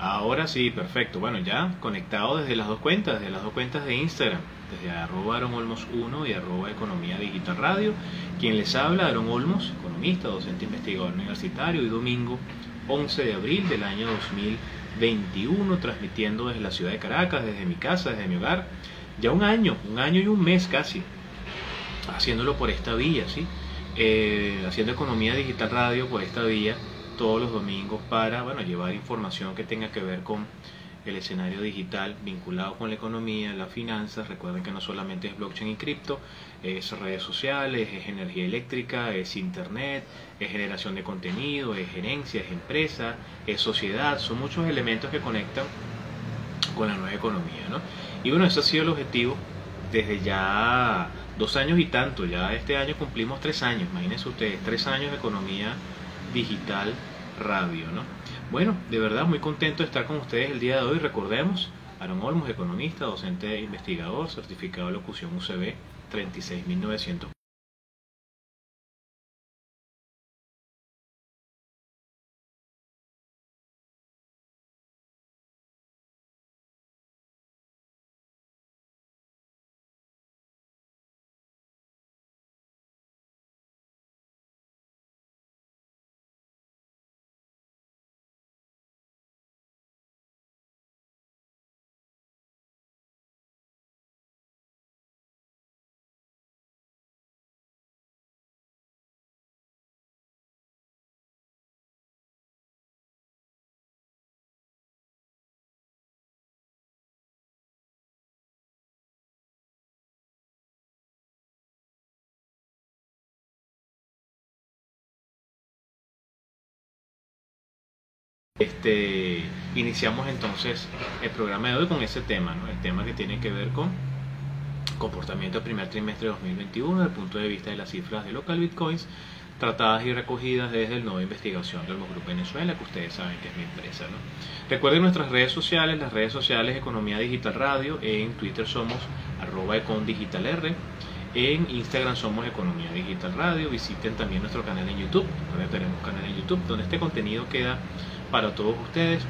Ahora sí, perfecto. Bueno, ya conectado desde las dos cuentas, desde las dos cuentas de Instagram, desde arroba Aaron Olmos 1 y arroba Economía Digital Radio. Quien les habla, Aaron Olmos, economista, docente investigador universitario, y domingo 11 de abril del año 2021, transmitiendo desde la ciudad de Caracas, desde mi casa, desde mi hogar. Ya un año, un año y un mes casi, haciéndolo por esta vía, ¿sí? Eh, haciendo Economía Digital Radio por esta vía todos los domingos para bueno, llevar información que tenga que ver con el escenario digital vinculado con la economía, las finanzas. Recuerden que no solamente es blockchain y cripto, es redes sociales, es energía eléctrica, es internet, es generación de contenido, es gerencia, es empresa, es sociedad. Son muchos elementos que conectan con la nueva economía. ¿no? Y bueno, ese ha sido el objetivo desde ya dos años y tanto. Ya este año cumplimos tres años. Imagínense ustedes, tres años de economía digital radio, ¿no? Bueno, de verdad muy contento de estar con ustedes el día de hoy. Recordemos, Aaron Olmos, economista, docente e investigador, certificado de locución UCB 36900. Este, iniciamos entonces el programa de hoy con ese tema, el tema que tiene que ver con comportamiento del primer trimestre de 2021 desde el punto de vista de las cifras de local bitcoins tratadas y recogidas desde el nuevo investigación del Grupo Venezuela, que ustedes saben que es mi empresa. Recuerden nuestras redes sociales, las redes sociales Economía Digital Radio, en Twitter somos arroba econdigitalr, en Instagram somos Economía Digital Radio, visiten también nuestro canal en YouTube, ahora tenemos canal en YouTube donde este contenido queda para todos ustedes.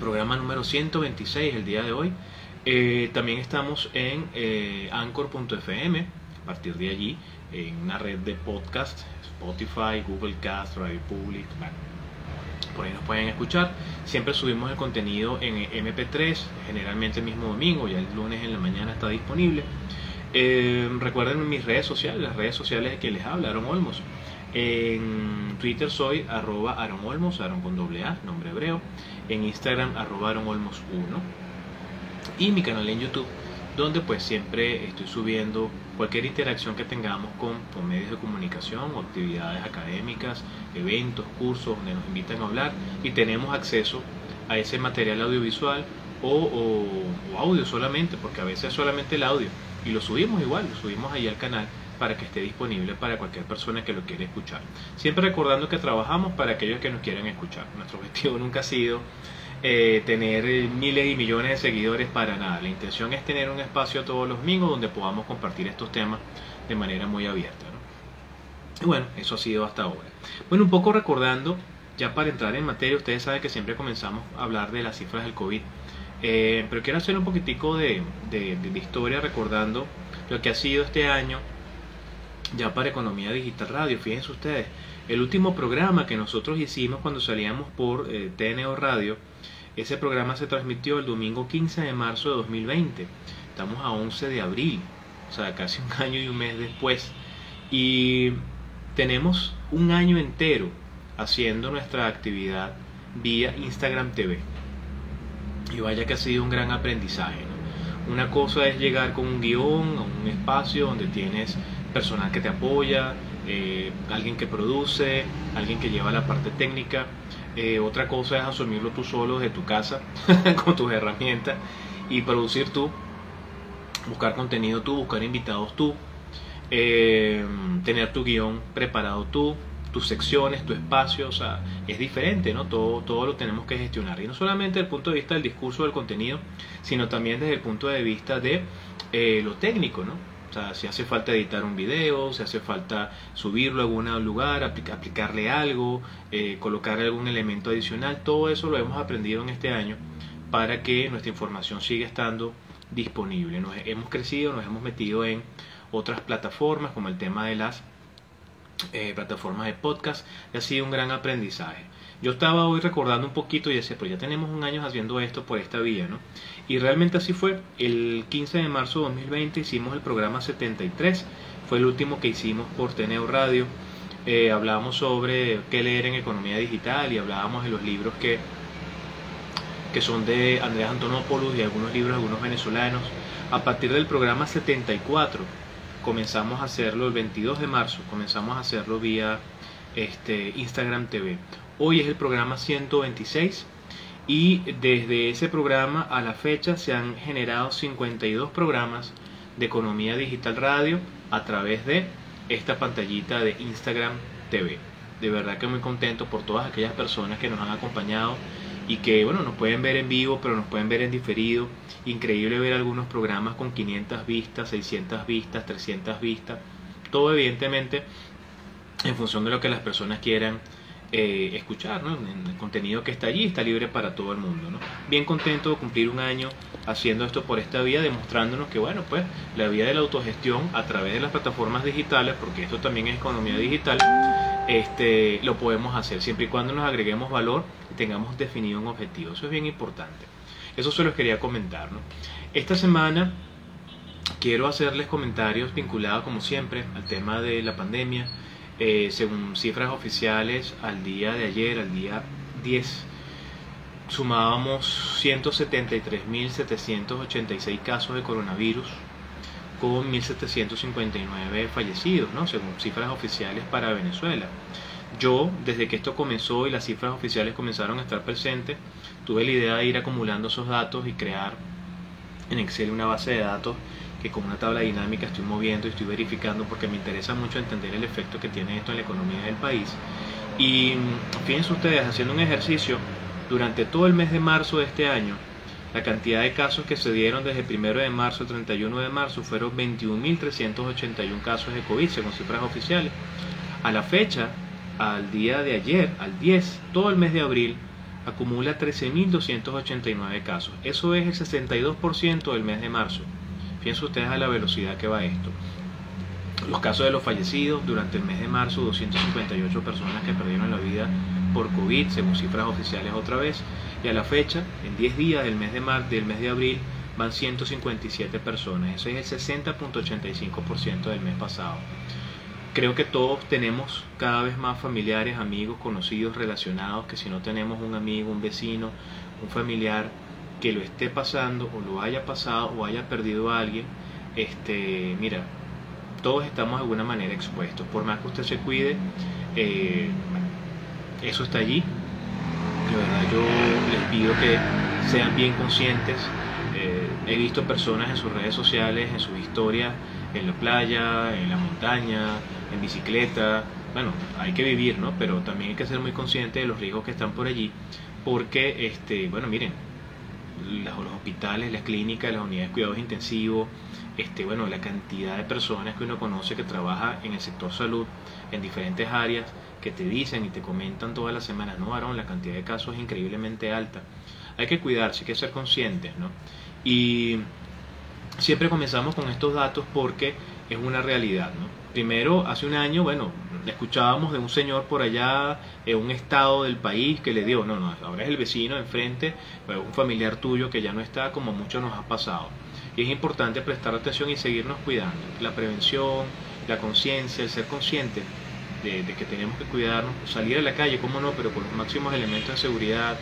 Programa número 126 el día de hoy. Eh, también estamos en eh, anchor.fm, a partir de allí, en una red de podcast, Spotify, Google Cast, Radio Public, por ahí nos pueden escuchar. Siempre subimos el contenido en MP3, generalmente el mismo domingo, ya el lunes en la mañana está disponible. Eh, recuerden mis redes sociales, las redes sociales que les habla, Aaron Olmos. En Twitter soy arroba Aaron Olmos, Aaron con doble A, nombre hebreo. En Instagram arroba Aaron Olmos 1. Y mi canal en YouTube, donde pues siempre estoy subiendo cualquier interacción que tengamos con, medios de comunicación actividades académicas, eventos, cursos donde nos invitan a hablar y tenemos acceso a ese material audiovisual o, audio solamente, porque a veces solamente el audio y lo subimos igual, lo subimos ahí al canal para que esté disponible para cualquier persona que lo quiera escuchar. Siempre recordando que trabajamos para aquellos que nos quieran escuchar. Nuestro objetivo nunca ha sido eh, tener miles y millones de seguidores para nada. La intención es tener un espacio todos los domingos donde podamos compartir estos temas de manera muy abierta. Y bueno, eso ha sido hasta ahora. Bueno, un poco recordando, ya para entrar en materia, ustedes saben que siempre comenzamos a hablar de las cifras del COVID. Eh, pero quiero hacer un poquitico de historia recordando lo que ha sido este año ya para Economía Digital Radio. Fíjense ustedes, el último programa que nosotros hicimos cuando salíamos por eh, TNO Radio, ese programa se transmitió el domingo 15 de marzo de 2020. Estamos a 11 de abril, o sea, casi un año y un mes después. Y tenemos un año entero haciendo nuestra actividad vía Instagram TV. Y vaya que ha sido un gran aprendizaje. Una cosa es llegar con un guion a un espacio donde tienes personal que te apoya, eh, alguien que produce, alguien que lleva la parte técnica. Eh, otra cosa es asumirlo tú solo desde tu casa con tus herramientas y producir tú, buscar contenido tú, buscar invitados tú, eh, tener tu guion preparado tú, tus secciones, tu espacio, o sea, es diferente, ¿no? Todo, todo lo tenemos que gestionar. Y no solamente desde el punto de vista del discurso del contenido, sino también desde el punto de vista de lo técnico, ¿no? O sea, si hace falta editar un video, si hace falta subirlo a algún lugar, aplicarle algo, eh, colocar algún elemento adicional, todo eso lo hemos aprendido en este año para que nuestra información siga estando disponible. Nos hemos crecido, nos hemos metido en otras plataformas como el tema de las eh, plataformas de podcast y ha sido un gran aprendizaje. Yo estaba hoy recordando un poquito y decía, pues ya tenemos un año haciendo esto por esta vía, ¿no? Y realmente así fue. El 15 de marzo de 2020 hicimos el programa 73, fue el último que hicimos por Teneo Radio. Eh, hablábamos sobre qué leer en economía digital y hablábamos de los libros que, que son de Andrés Antonopoulos y algunos libros de algunos venezolanos. A partir del programa 74 comenzamos a hacerlo el 22 de marzo, comenzamos a hacerlo vía este, Instagram TV. Hoy es el programa 126 y desde ese programa a la fecha se han generado 52 programas de economía digital radio a través de esta pantallita de Instagram TV. De verdad que muy contento por todas aquellas personas que nos han acompañado y que bueno, nos pueden ver en vivo, pero nos pueden ver en diferido. Increíble ver algunos programas con 500 vistas, 600 vistas, 300 vistas. Todo evidentemente en función de lo que las personas quieran eh, escuchar, el contenido que está allí está libre para todo el mundo. Bien contento de cumplir un año haciendo esto por esta vía, demostrándonos que bueno, pues la vía de la autogestión a través de las plataformas digitales, porque esto también es economía digital, este, lo podemos hacer siempre y cuando nos agreguemos valor y tengamos definido un objetivo. Eso es bien importante. Eso se los quería comentar. Esta semana quiero hacerles comentarios vinculados, como siempre, al tema de la pandemia eh, según cifras oficiales, al día de ayer, al día 10, sumábamos 173.786 casos de coronavirus con 1.759 fallecidos, ¿no? según cifras oficiales para Venezuela. Yo, desde que esto comenzó y las cifras oficiales comenzaron a estar presentes, tuve la idea de ir acumulando esos datos y crear en Excel una base de datos que con una tabla dinámica estoy moviendo y estoy verificando porque me interesa mucho entender el efecto que tiene esto en la economía del país. Y fíjense ustedes, haciendo un ejercicio, durante todo el mes de marzo de este año, la cantidad de casos que se dieron desde el 1 de marzo al 31 de marzo fueron 21.381 casos de COVID, según cifras oficiales. A la fecha, al día de ayer, al 10, todo el mes de abril, acumula 13.289 casos. Eso es el 62% del mes de marzo. Fíjense ustedes a la velocidad que va esto. Los casos de los fallecidos durante el mes de marzo, 258 personas que perdieron la vida por COVID, según cifras oficiales otra vez. Y a la fecha, en 10 días del mes de, mar, del mes de abril, van 157 personas. Eso es el 60.85% del mes pasado. Creo que todos tenemos cada vez más familiares, amigos, conocidos, relacionados, que si no tenemos un amigo, un vecino, un familiar que lo esté pasando o lo haya pasado o haya perdido a alguien, este, mira, todos estamos de alguna manera expuestos. Por más que usted se cuide, eh, eso está allí. De verdad, yo les pido que sean bien conscientes. Eh, he visto personas en sus redes sociales, en sus historias, en la playa, en la montaña, en bicicleta. Bueno, hay que vivir, ¿no? Pero también hay que ser muy consciente de los riesgos que están por allí, porque, este, bueno, miren, los hospitales, las clínicas, las unidades de cuidados intensivos, este, bueno, la cantidad de personas que uno conoce que trabaja en el sector salud en diferentes áreas que te dicen y te comentan todas las semanas, no, varón, la cantidad de casos es increíblemente alta. Hay que cuidarse, hay que ser conscientes, ¿no? Y siempre comenzamos con estos datos porque es una realidad, ¿no? Primero, hace un año, bueno, escuchábamos de un señor por allá en un estado del país que le dio, no, no, ahora es el vecino enfrente, un familiar tuyo que ya no está como mucho nos ha pasado. Y es importante prestar atención y seguirnos cuidando. La prevención, la conciencia, el ser consciente de, que tenemos que cuidarnos, salir a la calle, cómo no, pero con los máximos elementos de seguridad,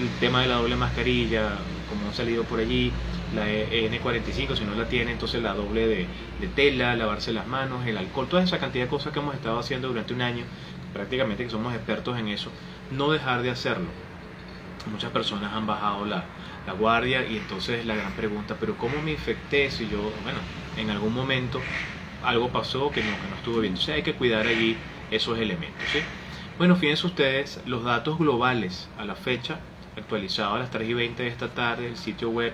el tema de la doble mascarilla, como han salido por allí, la e N45, si no la tiene, entonces la doble de, tela, lavarse las manos, el alcohol, toda esa cantidad de cosas que hemos estado haciendo durante un año, prácticamente que somos expertos en eso, no dejar de hacerlo. Muchas personas han bajado la, guardia y entonces la gran pregunta, pero ¿cómo me infecté si yo, bueno, en algún momento algo pasó que no, estuvo bien? O hay que cuidar allí esos elementos. ¿sí? Bueno, fíjense ustedes, los datos globales a la fecha, actualizados a las 3 y 20 de esta tarde, el sitio web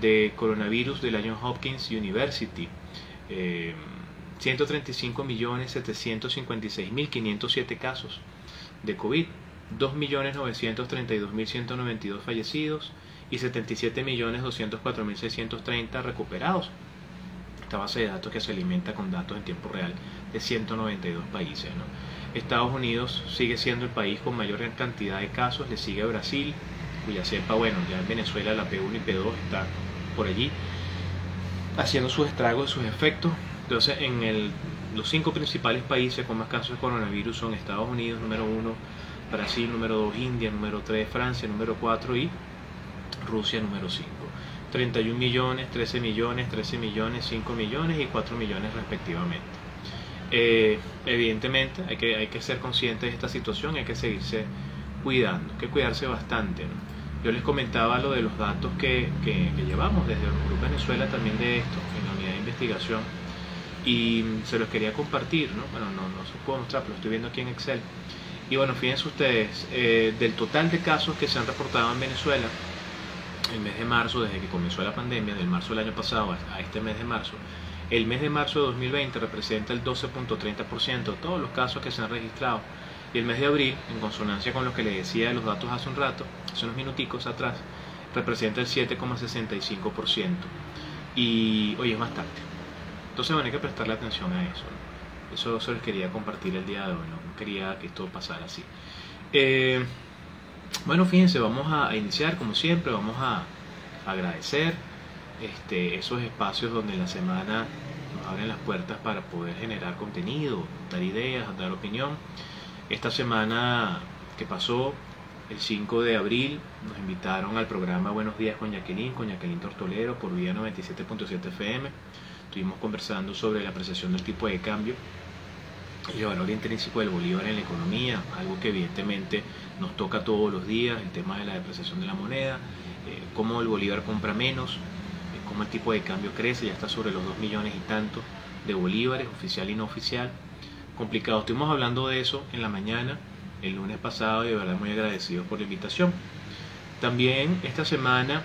de coronavirus de la Johns Hopkins University. Eh, 135.756.507 casos de COVID, 2.932.192 fallecidos y 77.204.630 recuperados. Esta base de datos que se alimenta con datos en tiempo real de 192 países. Estados Unidos sigue siendo el país con mayor cantidad de casos, le sigue Brasil, cuya cepa, bueno, ya en Venezuela la P1 y P2 está por allí haciendo sus estragos, sus efectos. Entonces, en el, los cinco principales países con más casos de coronavirus son Estados Unidos, número uno, Brasil, número dos, India, número tres, Francia, número cuatro y Rusia, número cinco. 31 millones, 13 millones, 13 millones, 5 millones y 4 millones respectivamente. Eh, evidentemente hay que, hay que ser conscientes de esta situación, hay que seguirse cuidando, hay que cuidarse bastante. Yo les comentaba lo de los datos que, que, llevamos desde el Grupo Venezuela también de esto, en la unidad de investigación, y se los quería compartir, ¿no? Bueno, no, no se puede mostrar, pero lo estoy viendo aquí en Excel. Y bueno, fíjense ustedes, eh, del total de casos que se han reportado en Venezuela, el mes de marzo, desde que comenzó la pandemia, del marzo del año pasado a este mes de marzo, el mes de marzo de 2020 representa el 12.30% de todos los casos que se han registrado. Y el mes de abril, en consonancia con lo que le decía de los datos hace un rato, hace unos minuticos atrás, representa el 7,65%. Y hoy es bastante. Entonces van a que prestarle atención a eso. Eso se les quería compartir el día de hoy, no quería que esto pasara así. Eh, bueno, fíjense, vamos a iniciar como siempre, vamos a agradecer este, esos espacios donde la semana nos abren las puertas para poder generar contenido, dar ideas, dar opinión. Esta semana que pasó, el 5 de abril, nos invitaron al programa Buenos Días con Jacqueline, con Jacqueline Tortolero por vía 97.7 FM. Estuvimos conversando sobre la apreciación del tipo de cambio y el valor intrínseco del bolívar en la economía, algo que evidentemente nos toca todos los días, el tema de la depreciación de la moneda, eh, cómo el bolívar compra menos, cómo el tipo de cambio crece, ya está sobre los 2 millones y tanto de bolívares, oficial y no oficial. Complicado, estuvimos hablando de eso en la mañana, el lunes pasado, y de verdad muy agradecidos por la invitación. También esta semana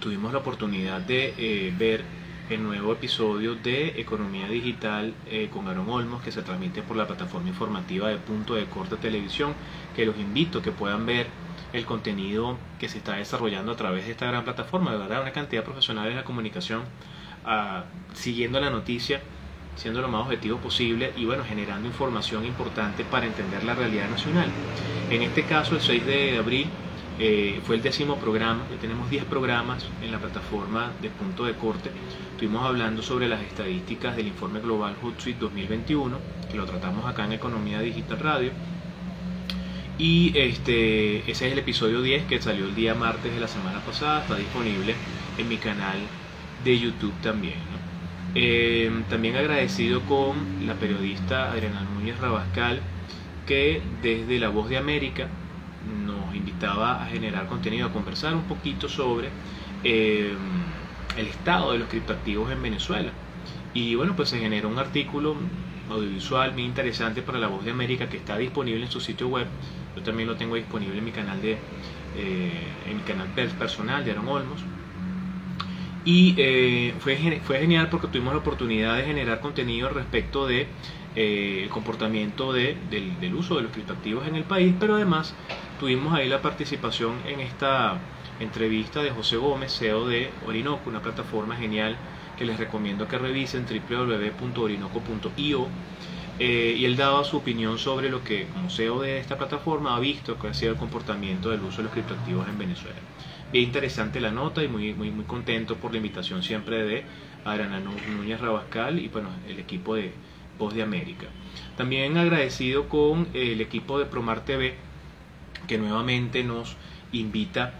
tuvimos la oportunidad de eh, ver el nuevo episodio de Economía Digital eh, con Aaron Olmos que se transmite por la plataforma informativa de Punto de Corte Televisión, que los invito a que puedan ver el contenido que se está desarrollando a través de esta gran plataforma. De verdad, una cantidad de profesionales de la comunicación ah, siguiendo la noticia, siendo lo más objetivo posible y bueno, generando información importante para entender la realidad nacional. En este caso, el 6 de abril eh, fue el décimo programa, ya tenemos 10 programas en la plataforma de punto de corte. Estuvimos hablando sobre las estadísticas del informe global Hootsuite 2021, que lo tratamos acá en Economía Digital Radio y este, ese es el episodio 10 que salió el día martes de la semana pasada, está disponible en mi canal de YouTube también. Eh, también agradecido con la periodista Adriana Núñez Rabascal, que desde La Voz de América nos invitaba a generar contenido, a conversar un poquito sobre eh, el estado de los criptoactivos en Venezuela. Y bueno, pues se generó un artículo audiovisual muy interesante para La Voz de América que está disponible en su sitio web yo también lo tengo disponible en mi canal de eh, en mi canal personal de Aaron Olmos. Y eh, fue, fue genial porque tuvimos la oportunidad de generar contenido respecto de eh, comportamiento de, del, del, uso de los criptoactivos en el país, pero además tuvimos ahí la participación en esta entrevista de José Gómez, CEO de Orinoco, una plataforma genial que les recomiendo que revisen www.orinoco.io eh, y él daba su opinión sobre lo que, como CEO de esta plataforma, ha visto que ha sido el comportamiento del uso de los criptoactivos en Venezuela. Bien interesante la nota y muy, muy, muy contento por la invitación siempre de Arana Núñez Rabascal y bueno, el equipo de Voz de América. También agradecido con el equipo de Promar TV que nuevamente nos invita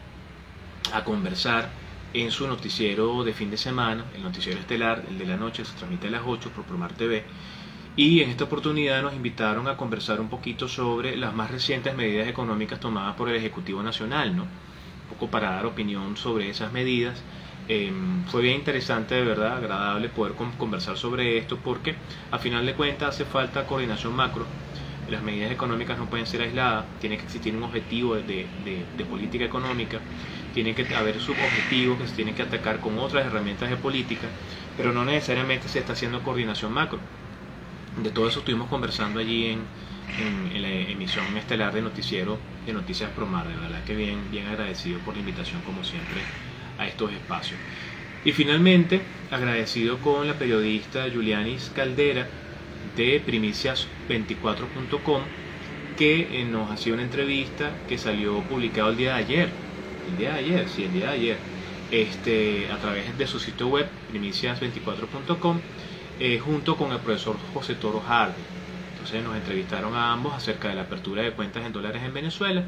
a conversar en su noticiero de fin de semana, el noticiero estelar, el de la noche, se transmite a las 8 por Promar TV y en esta oportunidad nos invitaron a conversar un poquito sobre las más recientes medidas económicas tomadas por el Ejecutivo Nacional, ¿no? Un poco para dar opinión sobre esas medidas. Em, fue bien interesante, de verdad, agradable poder conversar sobre esto porque a final de cuentas hace falta coordinación macro las medidas económicas no pueden ser aisladas, tiene que existir un objetivo de, de, política económica, tiene que haber subobjetivos que se tienen que atacar con otras herramientas de política, pero no necesariamente se está haciendo coordinación macro. De todo eso estuvimos conversando allí en, la emisión estelar de noticiero de Noticias Promar, de verdad que bien, bien agradecido por la invitación como siempre a estos espacios. Y finalmente, agradecido con la periodista Julianis Caldera de primicias24.com que eh, nos hacía una entrevista que salió publicado el día de ayer, el día de ayer, sí, el día de ayer, este, a través de su sitio web, primicias24.com, eh, junto con el profesor José Toro Hardy. Entonces nos entrevistaron a ambos acerca de la apertura de cuentas en dólares en Venezuela.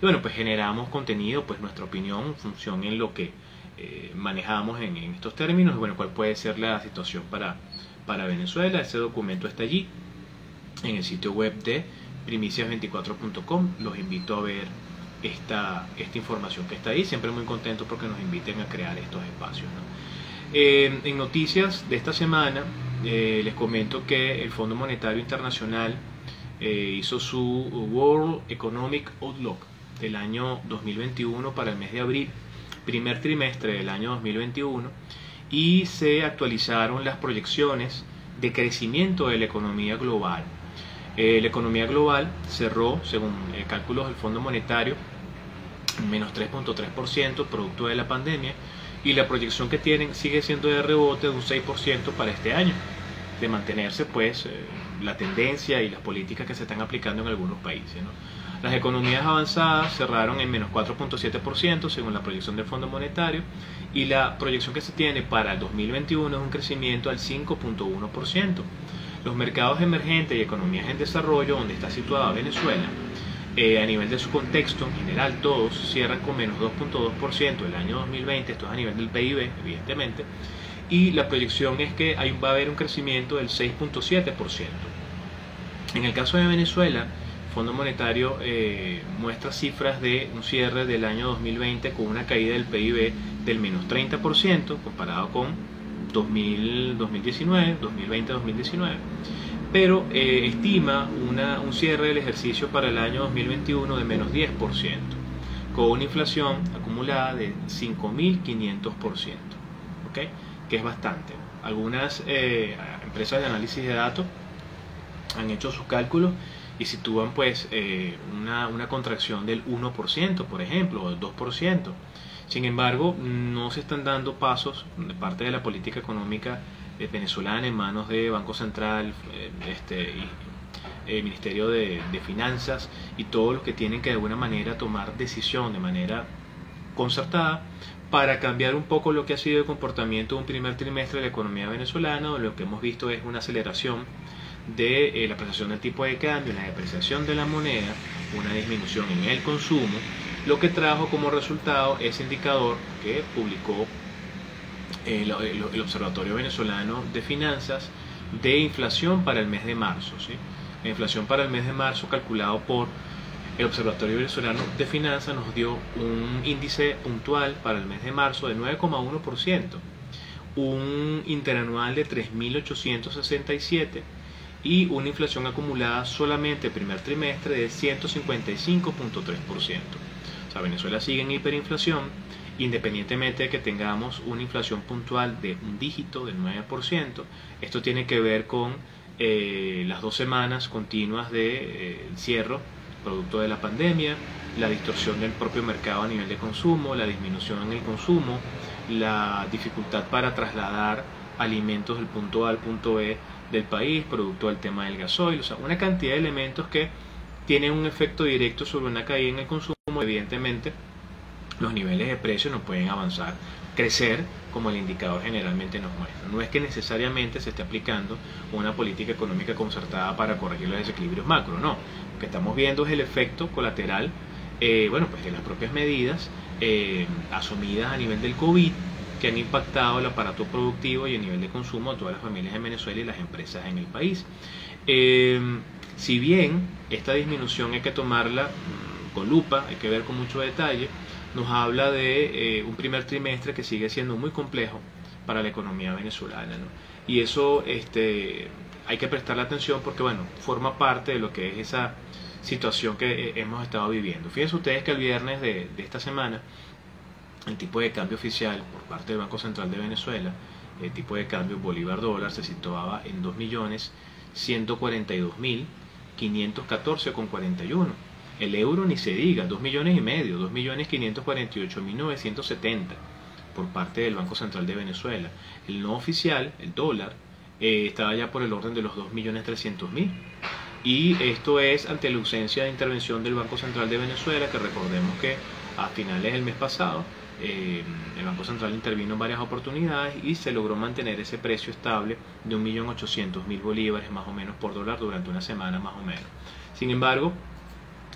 Y bueno, pues generamos contenido, pues nuestra opinión función en lo que eh, manejamos en, estos términos, bueno, cuál puede ser la situación para, para Venezuela. Ese documento está allí en el sitio web de primicias24.com. Los invito a ver esta, esta información que está ahí. Siempre muy contento porque nos inviten a crear estos espacios. Eh, en noticias de esta semana eh, les comento que el Fondo Monetario Internacional hizo su World Economic Outlook del año 2021 para el mes de abril primer trimestre del año 2021 y se actualizaron las proyecciones de crecimiento de la economía global. Eh, la economía global cerró, según eh, cálculos del Fondo Monetario, menos 3.3% producto de la pandemia y la proyección que tienen sigue siendo de rebote de un 6% para este año, de mantenerse pues eh, la tendencia y las políticas que se están aplicando en algunos países. Las economías avanzadas cerraron en menos 4.7% según la proyección del Fondo Monetario y la proyección que se tiene para el 2021 es un crecimiento al 5.1%. Los mercados emergentes y economías en desarrollo, donde está situada Venezuela, eh, a nivel de su contexto, en general todos cierran con menos 2.2% el año 2020, esto es a nivel del PIB, evidentemente, y la proyección es que hay, va a haber un crecimiento del 6.7%. En el caso de Venezuela, Fondo Monetario eh, muestra cifras de un cierre del año 2020 con una caída del PIB del menos 30% comparado con 2019, 2020-2019, pero eh, estima un cierre del ejercicio para el año 2021 de menos 10%, con una inflación acumulada de 5.500%, ¿okay? Que es bastante. Algunas eh, empresas de análisis de datos han hecho sus cálculos y sitúan pues eh, una, una, contracción del 1%, por ejemplo, o del 2%. Sin embargo, no se están dando pasos de parte de la política económica eh, venezolana en manos de Banco Central, este, Ministerio de, de, Finanzas y todos los que tienen que de alguna manera tomar decisión de manera concertada para cambiar un poco lo que ha sido el comportamiento de un primer trimestre de la economía venezolana, lo que hemos visto es una aceleración de eh, la apreciación del tipo de cambio, la depreciación de la moneda, una disminución en el consumo, lo que trajo como resultado ese indicador que publicó el, Observatorio Venezolano de Finanzas de inflación para el mes de marzo. ¿sí? La inflación para el mes de marzo calculado por el Observatorio Venezolano de Finanzas nos dio un índice puntual para el mes de marzo de 9,1%, un interanual de 3.867 y una inflación acumulada solamente el primer trimestre de 155.3%. O sea, Venezuela sigue en hiperinflación, independientemente de que tengamos una inflación puntual de un dígito del 9%. Esto tiene que ver con eh, las dos semanas continuas de eh, cierre producto de la pandemia, la distorsión del propio mercado a nivel de consumo, la disminución en el consumo, la dificultad para trasladar alimentos del punto A al punto B del país, producto del tema del gasoil, o sea, una cantidad de elementos que tienen un efecto directo sobre una caída en el consumo, evidentemente los niveles de precios no pueden avanzar, crecer como el indicador generalmente nos muestra. No es que necesariamente se esté aplicando una política económica concertada para corregir los desequilibrios macro, no. Que estamos viendo es el efecto colateral, eh, bueno, pues de las propias medidas eh, asumidas a nivel del COVID que han impactado el aparato productivo y el nivel de consumo de todas las familias en Venezuela y las empresas en el país. Eh, si bien esta disminución hay que tomarla mm, con lupa, hay que ver con mucho detalle, nos habla de un primer trimestre que sigue siendo muy complejo para la economía venezolana. Y eso este, hay que prestarle atención porque, bueno, forma parte de lo que es esa situación que eh, hemos estado viviendo. Fíjense ustedes que el viernes de, esta semana, el tipo de cambio oficial por parte del Banco Central de Venezuela, el tipo de cambio Bolívar dólar se situaba en 2.142.514,41. El euro ni se diga, 2 millones y medio, 2.548.970 por parte del Banco Central de Venezuela. El no oficial, el dólar, eh, estaba ya por el orden de los 2.300.000. Y esto es ante la ausencia de intervención del Banco Central de Venezuela, que recordemos que a finales del mes pasado eh, el Banco Central intervino en varias oportunidades y se logró mantener ese precio estable de 1.800.000 bolívares más o menos por dólar durante una semana más o menos. Sin embargo,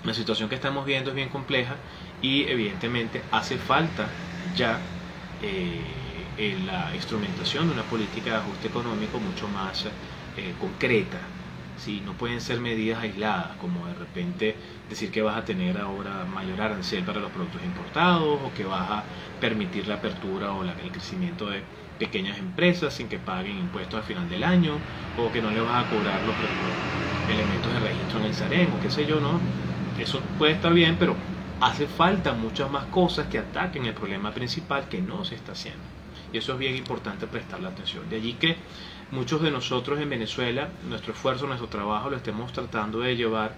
la situación que estamos viendo es bien compleja y evidentemente hace falta ya eh, la instrumentación de una política de ajuste económico mucho más eh, concreta. ¿Sí? No pueden ser medidas aisladas, como de repente decir que vas a tener ahora mayor arancel para los productos importados o que vas a permitir la apertura o el crecimiento de pequeñas empresas sin que paguen impuestos al final del año o que no le vas a cobrar los, elementos de registro en el SAREN o qué sé yo, ¿no? Eso puede estar bien, pero hace falta muchas más cosas que ataquen el problema principal que no se está haciendo. Y eso es bien importante prestarle atención. De allí que muchos de nosotros en Venezuela, nuestro esfuerzo, nuestro trabajo lo estemos tratando de llevar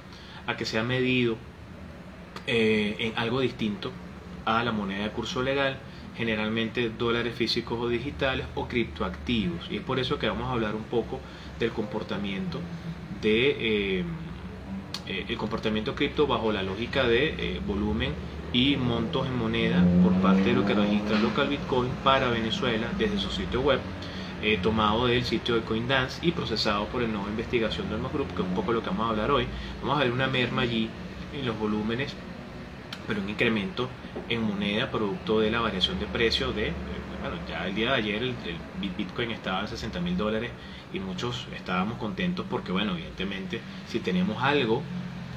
a que sea medido eh, en algo distinto a la moneda de curso legal, generalmente dólares físicos o digitales o criptoactivos. Y es por eso que vamos a hablar un poco del comportamiento de... Eh, eh, el comportamiento cripto bajo la lógica de volumen y montos en moneda por parte de lo que registra Local Bitcoin para Venezuela desde su sitio web, eh, tomado del sitio de CoinDance y procesado por el nuevo investigación del Group, que es un poco lo que vamos a hablar hoy. Vamos a ver una merma allí en los volúmenes, pero un incremento en moneda producto de la variación de precio de, bueno, ya el día de ayer el, el Bitcoin estaba en 60 mil dólares y muchos estábamos contentos porque, bueno, evidentemente, si tenemos algo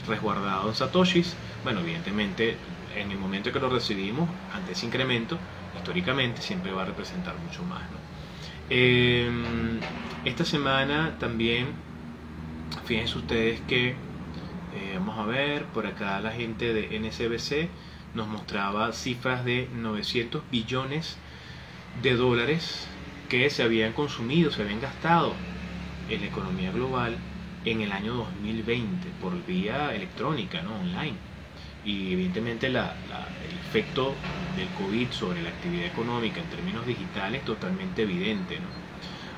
resguardado en Satoshis, bueno, evidentemente, en el momento que lo recibimos, ante ese incremento, históricamente siempre va a representar mucho más. Em, esta semana también, fíjense ustedes que, eh, vamos a ver, por acá la gente de NCBC nos mostraba cifras de 900 billones de dólares que se habían consumido, se habían gastado en la economía global en el año 2020 por vía electrónica, ¿no? online. Y evidentemente la, el efecto del COVID sobre la actividad económica en términos digitales es totalmente evidente. ¿no?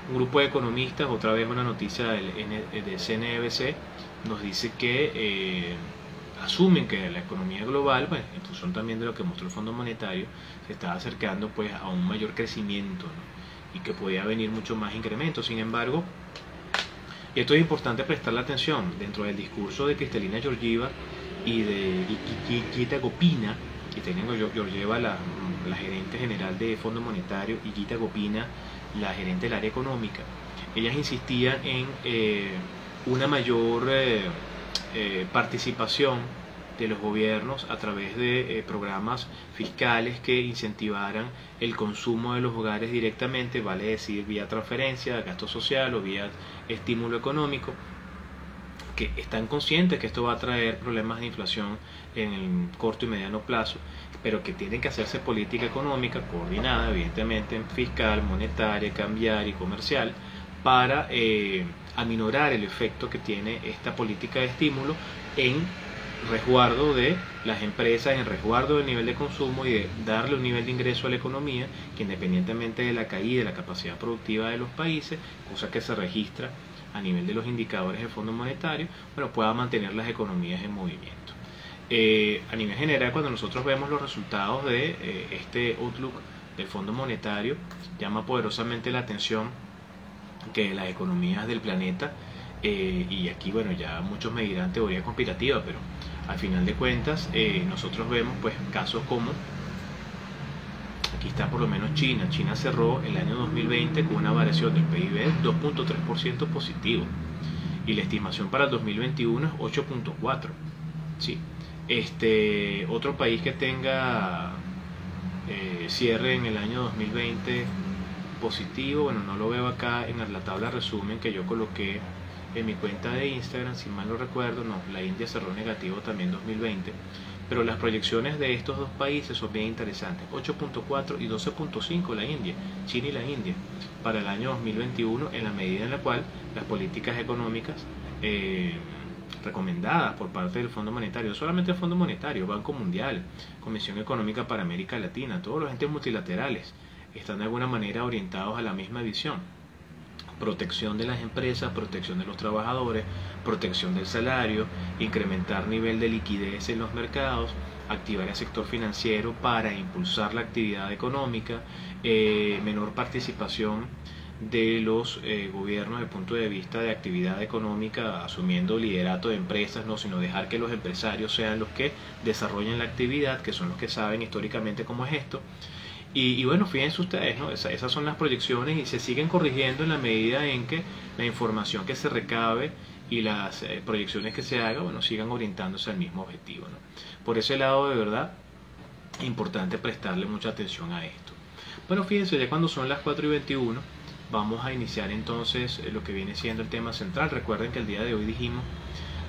Un grupo de economistas, otra vez una noticia del, del CNBC, nos dice que eh, asumen que la economía global, pues, en función también de lo que mostró el Fondo Monetario, se está acercando pues, a un mayor crecimiento. ¿no? y que podía venir mucho más incremento. Sin embargo, y esto es importante prestarle atención dentro del discurso de Cristalina Georgieva y de Gita Gopina, Cristalina Georgieva, la, la gerente general de Fondo Monetario, y Gita Gopina, la gerente del área económica. Ellas insistían en eh, una mayor eh, eh, participación de los gobiernos a través de eh, programas fiscales que incentivaran el consumo de los hogares directamente, vale decir, vía transferencia, gasto social o vía estímulo económico, que están conscientes que esto va a traer problemas de inflación en el corto y mediano plazo, pero que tienen que hacerse política económica coordinada, evidentemente, en fiscal, monetaria, cambiaria y comercial, para eh, aminorar el efecto que tiene esta política de estímulo en resguardo de las empresas, en resguardo del nivel de consumo y de darle un nivel de ingreso a la economía que independientemente de la caída de la capacidad productiva de los países, cosa que se registra a nivel de los indicadores del Fondo Monetario, bueno, pueda mantener las economías en movimiento. Eh, a nivel general, cuando nosotros vemos los resultados de eh, este outlook del Fondo Monetario, llama poderosamente la atención que las economías del planeta, eh, y aquí bueno, ya muchos me dirán teoría conspirativa, pero al final de cuentas, nosotros vemos pues casos como, aquí está por lo menos China, China cerró el año 2020 con una variación del PIB 2.3% positivo y la estimación para el 2021 es 8.4%. ¿sí? Este, otro país que tenga eh, cierre en el año 2020 positivo, bueno, no lo veo acá en la tabla resumen que yo coloqué en mi cuenta de Instagram, si mal no recuerdo, no, la India cerró negativo también 2020, pero las proyecciones de estos dos países son bien interesantes, 8.4 y 12.5 la India, China y la India, para el año 2021, en la medida en la cual las políticas económicas eh, recomendadas por parte del Fondo Monetario, solamente el Fondo Monetario, Banco Mundial, Comisión Económica para América Latina, todos los entes multilaterales están de alguna manera orientados a la misma visión protección de las empresas, protección de los trabajadores, protección del salario, incrementar nivel de liquidez en los mercados, activar el sector financiero para impulsar la actividad económica, eh, menor participación de los eh, gobiernos desde el punto de vista de actividad económica, asumiendo liderato de empresas, no, sino dejar que los empresarios sean los que desarrollen la actividad, que son los que saben históricamente cómo es esto. Y, bueno, fíjense ustedes, ¿no? esas son las proyecciones y se siguen corrigiendo en la medida en que la información que se recabe y las eh, proyecciones que se hagan, bueno, sigan orientándose al mismo objetivo. ¿no? Por ese lado, de verdad, importante prestarle mucha atención a esto. Bueno, fíjense, ya cuando son las 4 y 21, vamos a iniciar entonces eh, lo que viene siendo el tema central. Recuerden que el día de hoy dijimos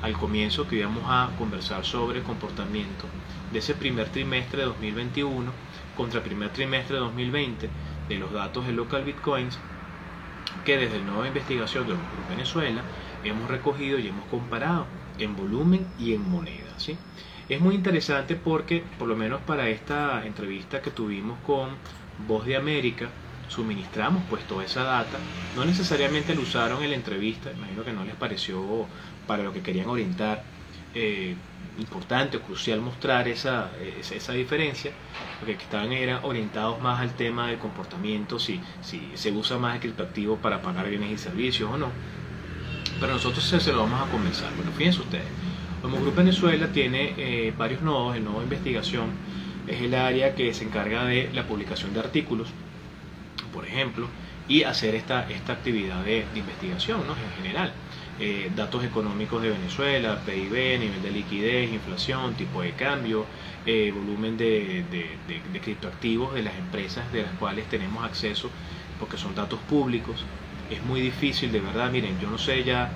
al comienzo que íbamos a conversar sobre el comportamiento de ese primer trimestre de 2021 contra el primer trimestre de 2020 de los datos de local bitcoins que desde la nueva investigación de Venezuela hemos recogido y hemos comparado en volumen y en moneda. ¿sí? Es muy interesante porque, por lo menos para esta entrevista que tuvimos con Voz de América, suministramos pues toda esa data. No necesariamente lo usaron en la entrevista, imagino que no les pareció para lo que querían orientar eh, importante o crucial mostrar esa, esa, diferencia, porque estaban eran orientados más al tema del comportamiento, si, si se usa más el criptoactivo para pagar bienes y servicios o no. Pero nosotros se, lo vamos a comenzar. Bueno, fíjense ustedes, como Grupo Venezuela tiene eh, varios nodos, el nodo de investigación es el área que se encarga de la publicación de artículos, por ejemplo, y hacer esta, esta actividad de, de investigación ¿no? en general. Eh, datos económicos de Venezuela, PIB, nivel de liquidez, inflación, tipo de cambio, eh, volumen de, criptoactivos de las empresas de las cuales tenemos acceso, porque son datos públicos. Es muy difícil, de verdad, miren, yo no sé ya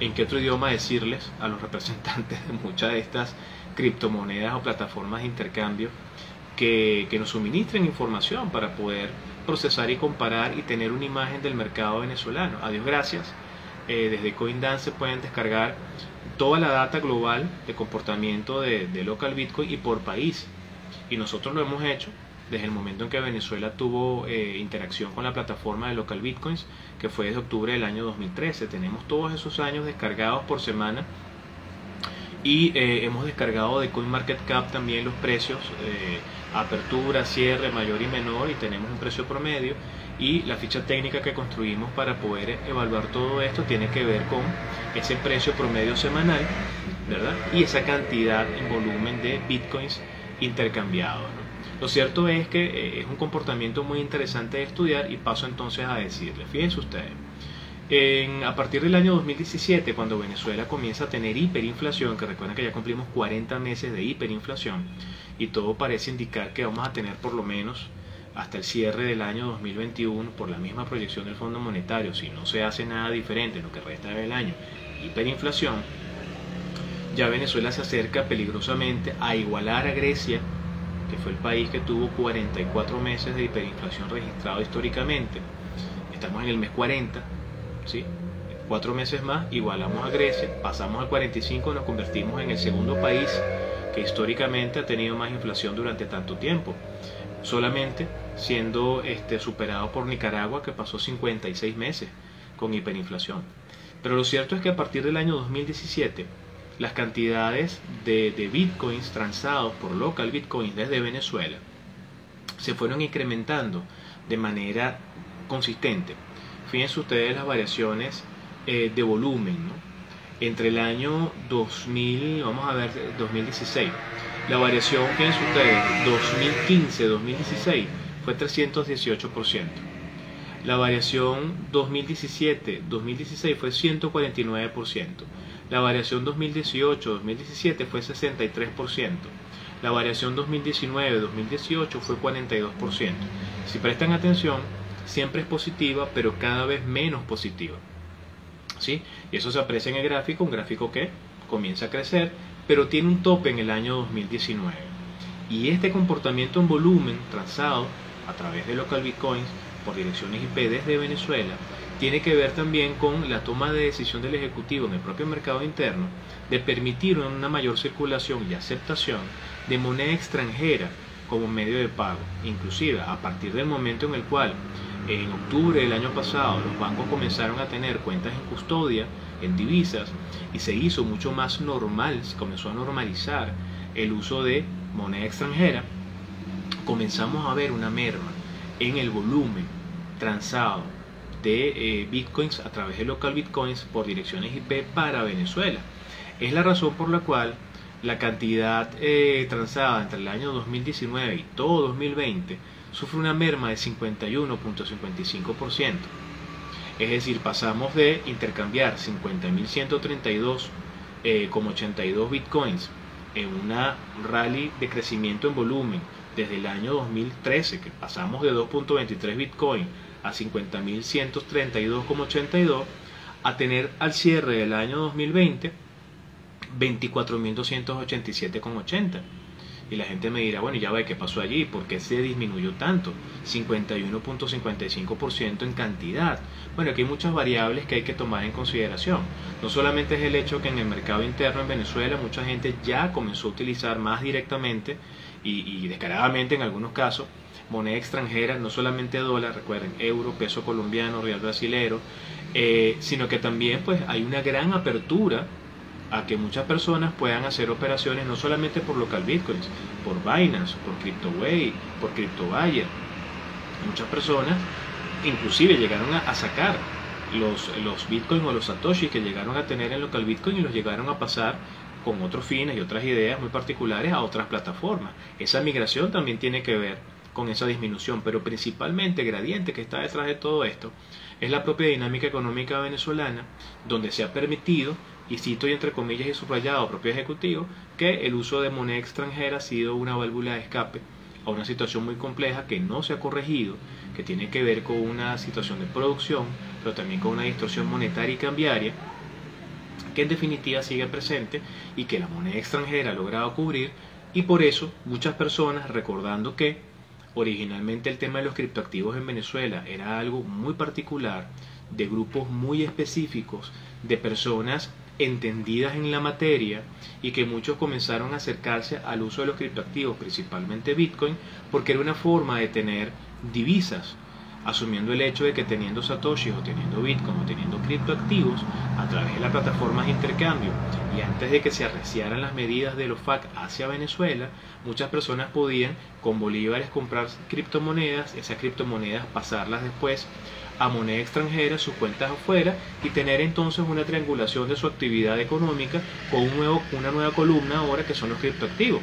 en qué otro idioma decirles a los representantes de muchas de estas criptomonedas o plataformas de intercambio que, que nos suministren información para poder procesar y comparar y tener una imagen del mercado venezolano. A Dios gracias eh, desde CoinDance pueden descargar toda la data global de comportamiento de, local Bitcoin y por país. Y nosotros lo hemos hecho desde el momento en que Venezuela tuvo eh, interacción con la plataforma de local Bitcoins, que fue desde octubre del año 2013. Tenemos todos esos años descargados por semana y eh, hemos descargado de CoinMarketCap también los precios, apertura, cierre, mayor y menor, y tenemos un precio promedio y la ficha técnica que construimos para poder evaluar todo esto tiene que ver con ese precio promedio semanal, ¿verdad? Y esa cantidad en volumen de bitcoins intercambiados. Lo cierto es que eh, es un comportamiento muy interesante de estudiar y paso entonces a decirle, fíjense ustedes, a partir del año 2017, cuando Venezuela comienza a tener hiperinflación, que recuerden que ya cumplimos 40 meses de hiperinflación, y todo parece indicar que vamos a tener por lo menos hasta el cierre del año 2021 por la misma proyección del Fondo Monetario, si no se hace nada diferente en lo que resta del año, hiperinflación, ya Venezuela se acerca peligrosamente a igualar a Grecia, que fue el país que tuvo 44 meses de hiperinflación registrado históricamente. Estamos en el mes 40, ¿sí? Cuatro meses más, igualamos a Grecia, pasamos al 45, nos convertimos en el segundo país que históricamente ha tenido más inflación durante tanto tiempo solamente siendo este, superado por Nicaragua que pasó 56 meses con hiperinflación. Pero lo cierto es que a partir del año 2017 las cantidades de, de bitcoins transados por local bitcoins desde Venezuela se fueron incrementando de manera consistente. Fíjense ustedes las variaciones eh, de volumen entre el año 2000, vamos a ver, 2016 la variación, fíjense ustedes, 2015-2016 fue 318%. La variación 2017-2016 fue 149%. La variación 2018-2017 fue 63%. La variación 2019-2018 fue 42%. Si prestan atención, siempre es positiva, pero cada vez menos positiva. ¿Sí? Y eso se aprecia en el gráfico, un gráfico que comienza a crecer, pero tiene un tope en el año 2019. Y este comportamiento en volumen transado a través de local bitcoins por direcciones IP desde Venezuela tiene que ver también con la toma de decisión del Ejecutivo en el propio mercado interno de permitir una mayor circulación y aceptación de moneda extranjera como medio de pago. Inclusive a partir del momento en el cual en octubre del año pasado los bancos comenzaron a tener cuentas en custodia, en divisas, y se hizo mucho más normal, se comenzó a normalizar el uso de moneda extranjera, comenzamos a ver una merma en el volumen transado de eh, bitcoins a través de local bitcoins por direcciones IP para Venezuela. Es la razón por la cual la cantidad eh, transada entre el año 2019 y todo 2020 sufre una merma de 51.55%. Es decir, pasamos de intercambiar 50.132,82 eh, bitcoins en una rally de crecimiento en volumen desde el año 2013, que pasamos de 2.23 bitcoin a 50.132,82, a tener al cierre del año 2020 24.287,80. Y la gente me dirá, bueno, ya ve, ¿qué pasó allí? ¿Por qué se disminuyó tanto? 51.55% en cantidad. Bueno, aquí hay muchas variables que hay que tomar en consideración. No solamente es el hecho que en el mercado interno en Venezuela mucha gente ya comenzó a utilizar más directamente y, descaradamente en algunos casos moneda extranjera, no solamente dólar, recuerden, euro, peso colombiano, real brasilero, eh, sino que también pues hay una gran apertura a que muchas personas puedan hacer operaciones no solamente por local bitcoins, por Binance, por CryptoWay, por CryptoBuyer. Muchas personas inclusive llegaron a, sacar los, los bitcoins o los satoshis que llegaron a tener en local bitcoin y los llegaron a pasar con otros fines y otras ideas muy particulares a otras plataformas. Esa migración también tiene que ver con esa disminución, pero principalmente el gradiente que está detrás de todo esto es la propia dinámica económica venezolana, donde se ha permitido y cito y entre comillas y subrayado propio ejecutivo, que el uso de moneda extranjera ha sido una válvula de escape a una situación muy compleja que no se ha corregido, que tiene que ver con una situación de producción, pero también con una distorsión monetaria y cambiaria, que en definitiva sigue presente y que la moneda extranjera ha logrado cubrir, y por eso muchas personas recordando que originalmente el tema de los criptoactivos en Venezuela era algo muy particular, de grupos muy específicos, de personas entendidas en la materia y que muchos comenzaron a acercarse al uso de los criptoactivos, principalmente Bitcoin, porque era una forma de tener divisas, asumiendo el hecho de que teniendo Satoshi o teniendo Bitcoin o teniendo criptoactivos a través de las plataformas de intercambio y antes de que se arreciaran las medidas de los FAC hacia Venezuela, muchas personas podían con bolívares comprar criptomonedas, esas criptomonedas pasarlas después a moneda extranjera, sus cuentas afuera y tener entonces una triangulación de su actividad económica con un nuevo, una nueva columna ahora que son los criptoactivos.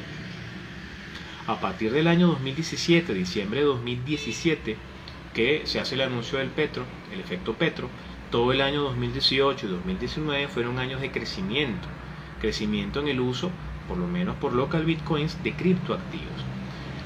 A partir del año 2017, diciembre de 2017, que se hace el anuncio del Petro, el efecto Petro, todo el año 2018 y 2019 fueron años de crecimiento, crecimiento en el uso, por lo menos por local bitcoins, de criptoactivos.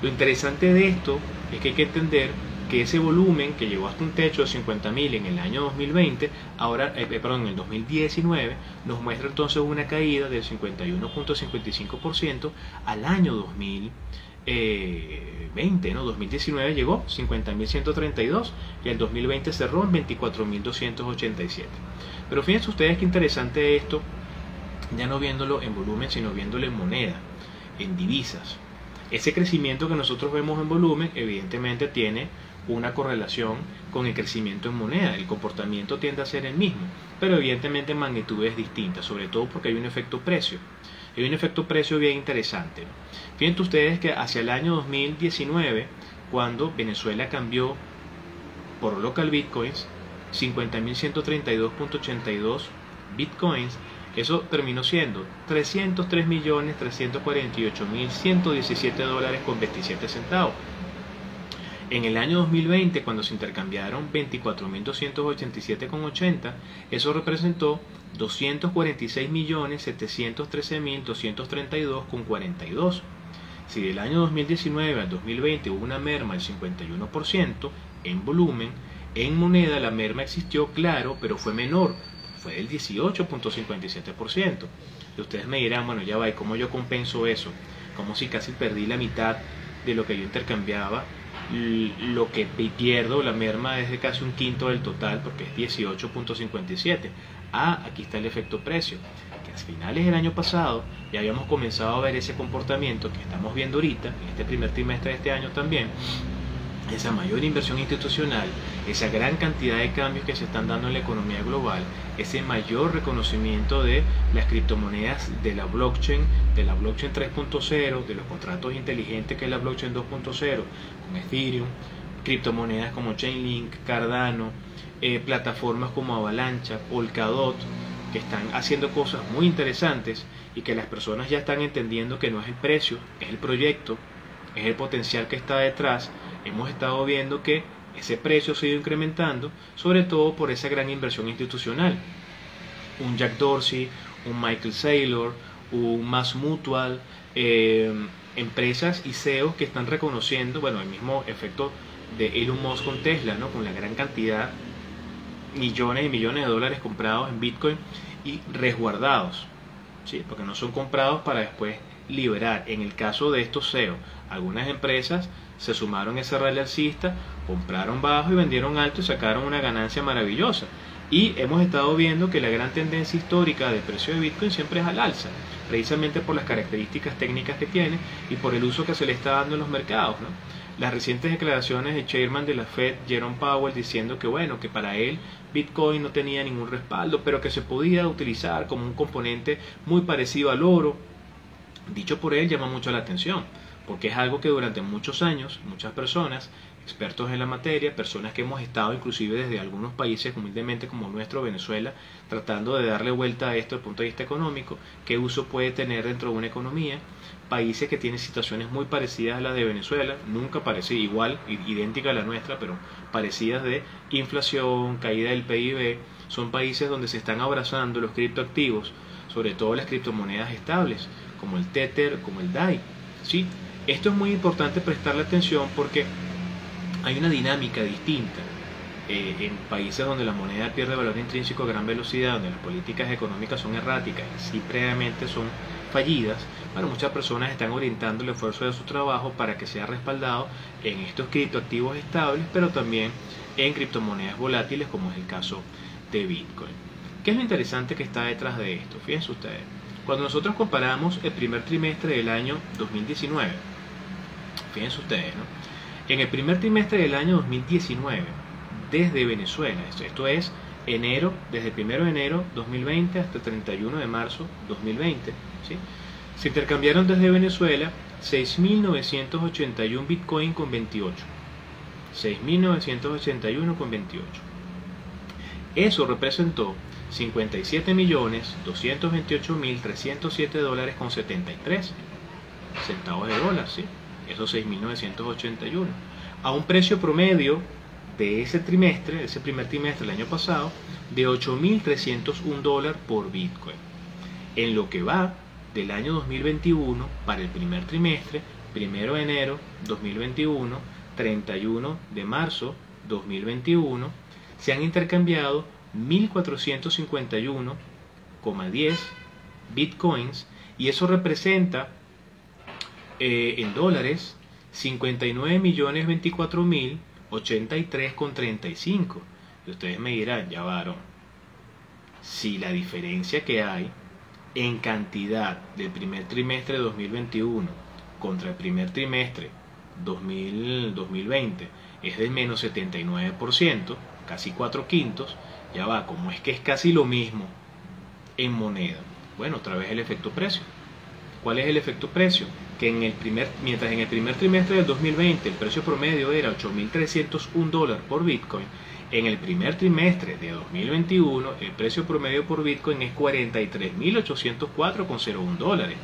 Lo interesante de esto es que hay que entender que ese volumen que llegó hasta un techo de 50.000 en el año 2020, ahora, eh, eh, perdón, en el 2019, nos muestra entonces una caída del 51.55% al año 2020, ¿no? 2019 llegó 50.132 y el 2020 cerró en 24.287. Pero fíjense ustedes qué interesante esto, ya no viéndolo en volumen, sino viéndolo en moneda, en divisas. Ese crecimiento que nosotros vemos en volumen, evidentemente tiene una correlación con el crecimiento en moneda. El comportamiento tiende a ser el mismo, pero evidentemente en magnitudes distintas, sobre todo porque hay un efecto precio. Hay un efecto precio bien interesante. Fíjense ustedes que hacia el año 2019, cuando Venezuela cambió por local bitcoins, 50.132.82 bitcoins, eso terminó siendo 303.348.117 dólares con 27 centavos. En el año 2020, cuando se intercambiaron 24.287,80, eso representó 246.713.232,42. Si del año 2019 al 2020 hubo una merma del 51% en volumen, en moneda la merma existió, claro, pero fue menor, fue del 18.57%. Y ustedes me dirán, bueno, ya va, ¿y cómo yo compenso eso? Como si casi perdí la mitad de lo que yo intercambiaba lo que pierdo, la merma es de casi un quinto del total porque es 18.57. Ah, aquí está el efecto precio, que a finales del año pasado ya habíamos comenzado a ver ese comportamiento que estamos viendo ahorita, en este primer trimestre de este año también, esa mayor inversión institucional, esa gran cantidad de cambios que se están dando en la economía global, ese mayor reconocimiento de las criptomonedas de la blockchain, de la blockchain 3.0, de los contratos inteligentes que es la blockchain 2.0, con Ethereum, criptomonedas como Chainlink, Cardano, eh, plataformas como Avalancha, Polkadot, que están haciendo cosas muy interesantes y que las personas ya están entendiendo que no es el precio, es el proyecto, es el potencial que está detrás hemos estado viendo que ese precio se ha ido incrementando, sobre todo por esa gran inversión institucional. Un Jack Dorsey, un Michael Saylor, un Mass Mutual, eh, empresas y CEOs que están reconociendo, bueno, el mismo efecto de Elon Musk con Tesla, ¿no? con la gran cantidad, millones y millones de dólares comprados en Bitcoin y resguardados, ¿sí? porque no son comprados para después liberar. En el caso de estos CEOs, algunas empresas se sumaron a ese rally alcista, compraron bajo y vendieron alto y sacaron una ganancia maravillosa. Y hemos estado viendo que la gran tendencia histórica del precio de Bitcoin siempre es al alza, precisamente por las características técnicas que tiene y por el uso que se le está dando en los mercados. ¿no? Las recientes declaraciones del chairman de la Fed, Jerome Powell, diciendo que bueno, que para él Bitcoin no tenía ningún respaldo, pero que se podía utilizar como un componente muy parecido al oro, dicho por él llama mucho la atención porque es algo que durante muchos años muchas personas, expertos en la materia, personas que hemos estado inclusive desde algunos países humildemente como nuestro Venezuela, tratando de darle vuelta a esto desde el punto de vista económico, qué uso puede tener dentro de una economía, países que tienen situaciones muy parecidas a las de Venezuela, nunca parecida, igual, idéntica a la nuestra, pero parecidas de inflación, caída del PIB, son países donde se están abrazando los criptoactivos, sobre todo las criptomonedas estables, como el Tether, como el DAI, ¿sí? Esto es muy importante prestarle atención porque hay una dinámica distinta eh, en países donde la moneda pierde valor intrínseco a gran velocidad, donde las políticas económicas son erráticas y si previamente son fallidas, bueno, muchas personas están orientando el esfuerzo de su trabajo para que sea respaldado en estos criptoactivos estables, pero también en criptomonedas volátiles, como es el caso de Bitcoin. ¿Qué es lo interesante que está detrás de esto? Fíjense ustedes, cuando nosotros comparamos el primer trimestre del año 2019, Fíjense ustedes, ¿no? En el primer trimestre del año 2019, desde Venezuela, esto, es enero, desde el 1 de enero 2020 hasta el 31 de marzo 2020, ¿sí? Se intercambiaron desde Venezuela 6.981 Bitcoin con 28. 6.981 con 28. Eso representó 57.228.307 dólares con 73 centavos de dólar, ¿sí? esos 6.981, a un precio promedio de ese trimestre, ese primer trimestre del año pasado, de 8.301 dólares por Bitcoin. En lo que va del año 2021 para el primer trimestre, 1 de enero 2021, 31 de marzo 2021, se han intercambiado 1.451,10 bitcoins y eso representa eh, en dólares 59 millones 24 mil 83 con 35. Y ustedes me dirán, ya varon, si la diferencia que hay en cantidad del primer trimestre de 2021 contra el primer trimestre 2000, 2020 es del menos 79%, casi 4 quintos, ya va, como es que es casi lo mismo en moneda. Bueno, otra vez el efecto precio. ¿Cuál es el efecto precio? que en el primer, mientras en el primer trimestre del 2020 el precio promedio era 8.301 dólares por Bitcoin, en el primer trimestre de 2021 el precio promedio por Bitcoin es 43.804,01 dólares.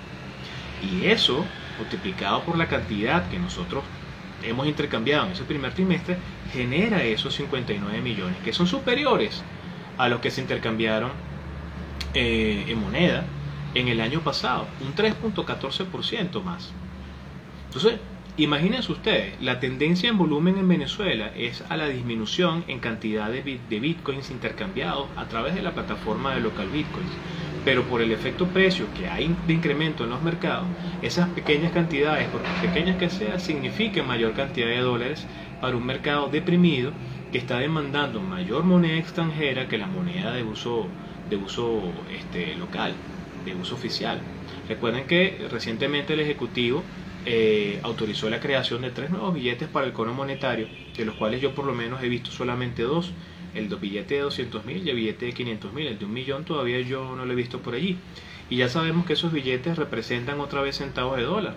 Y eso, multiplicado por la cantidad que nosotros hemos intercambiado en ese primer trimestre, genera esos 59 millones, que son superiores a los que se intercambiaron eh, en moneda en el año pasado, un 3.14% más. Entonces, Imagínense ustedes, la tendencia en volumen en Venezuela es a la disminución en cantidad de, bitcoins intercambiados a través de la plataforma de local bitcoins. Pero por el efecto precio que hay de incremento en los mercados, esas pequeñas cantidades, por pequeñas que sean, significan mayor cantidad de dólares para un mercado deprimido que está demandando mayor moneda extranjera que la moneda de uso, de uso este, local, de uso oficial. Recuerden que recientemente el Ejecutivo eh, autorizó la creación de tres nuevos billetes para el cono monetario, de los cuales yo por lo menos he visto solamente dos, el billete de 200 mil y el billete de 500 mil, el de un millón todavía yo no lo he visto por allí. Y ya sabemos que esos billetes representan otra vez centavos de dólar.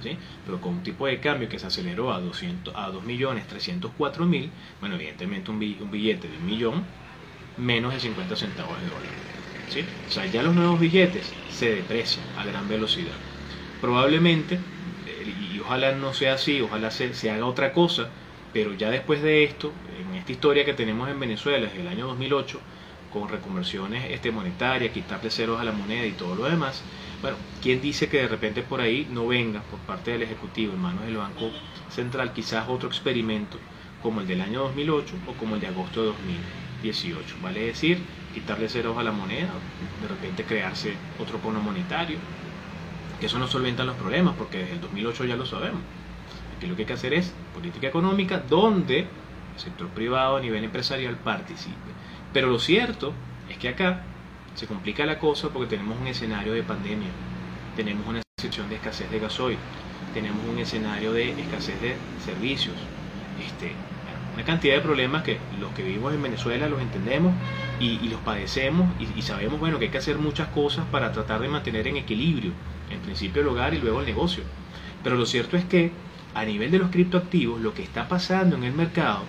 ¿Sí? pero con un tipo de cambio que se aceleró a, 200, a 2 millones 304 mil, bueno, evidentemente un, billete de un millón menos de 50 centavos de dólar. ¿sí? O sea, ya los nuevos billetes se deprecian a gran velocidad probablemente, eh, y ojalá no sea así, ojalá se, se, haga otra cosa, pero ya después de esto, en esta historia que tenemos en Venezuela desde el año 2008, con reconversiones este, monetarias, quitarle ceros a la moneda y todo lo demás, bueno, ¿quién dice que de repente por ahí no venga por parte del Ejecutivo, en manos del Banco Central, quizás otro experimento como el del año 2008 o como el de agosto de 2018? Vale decir, quitarle ceros a la moneda, de repente crearse otro bono monetario, que eso no solventa los problemas, porque desde el 2008 ya lo sabemos. Aquí lo que hay que hacer es política económica donde el sector privado a nivel empresarial participe. Pero lo cierto es que acá se complica la cosa porque tenemos un escenario de pandemia, tenemos una situación de escasez de gasoil, tenemos un escenario de escasez de servicios, este, una cantidad de problemas que los que vivimos en Venezuela los entendemos y, los padecemos y, y, sabemos bueno que hay que hacer muchas cosas para tratar de mantener en equilibrio en principio el hogar y luego el negocio. Pero lo cierto es que a nivel de los criptoactivos, lo que está pasando en el mercado,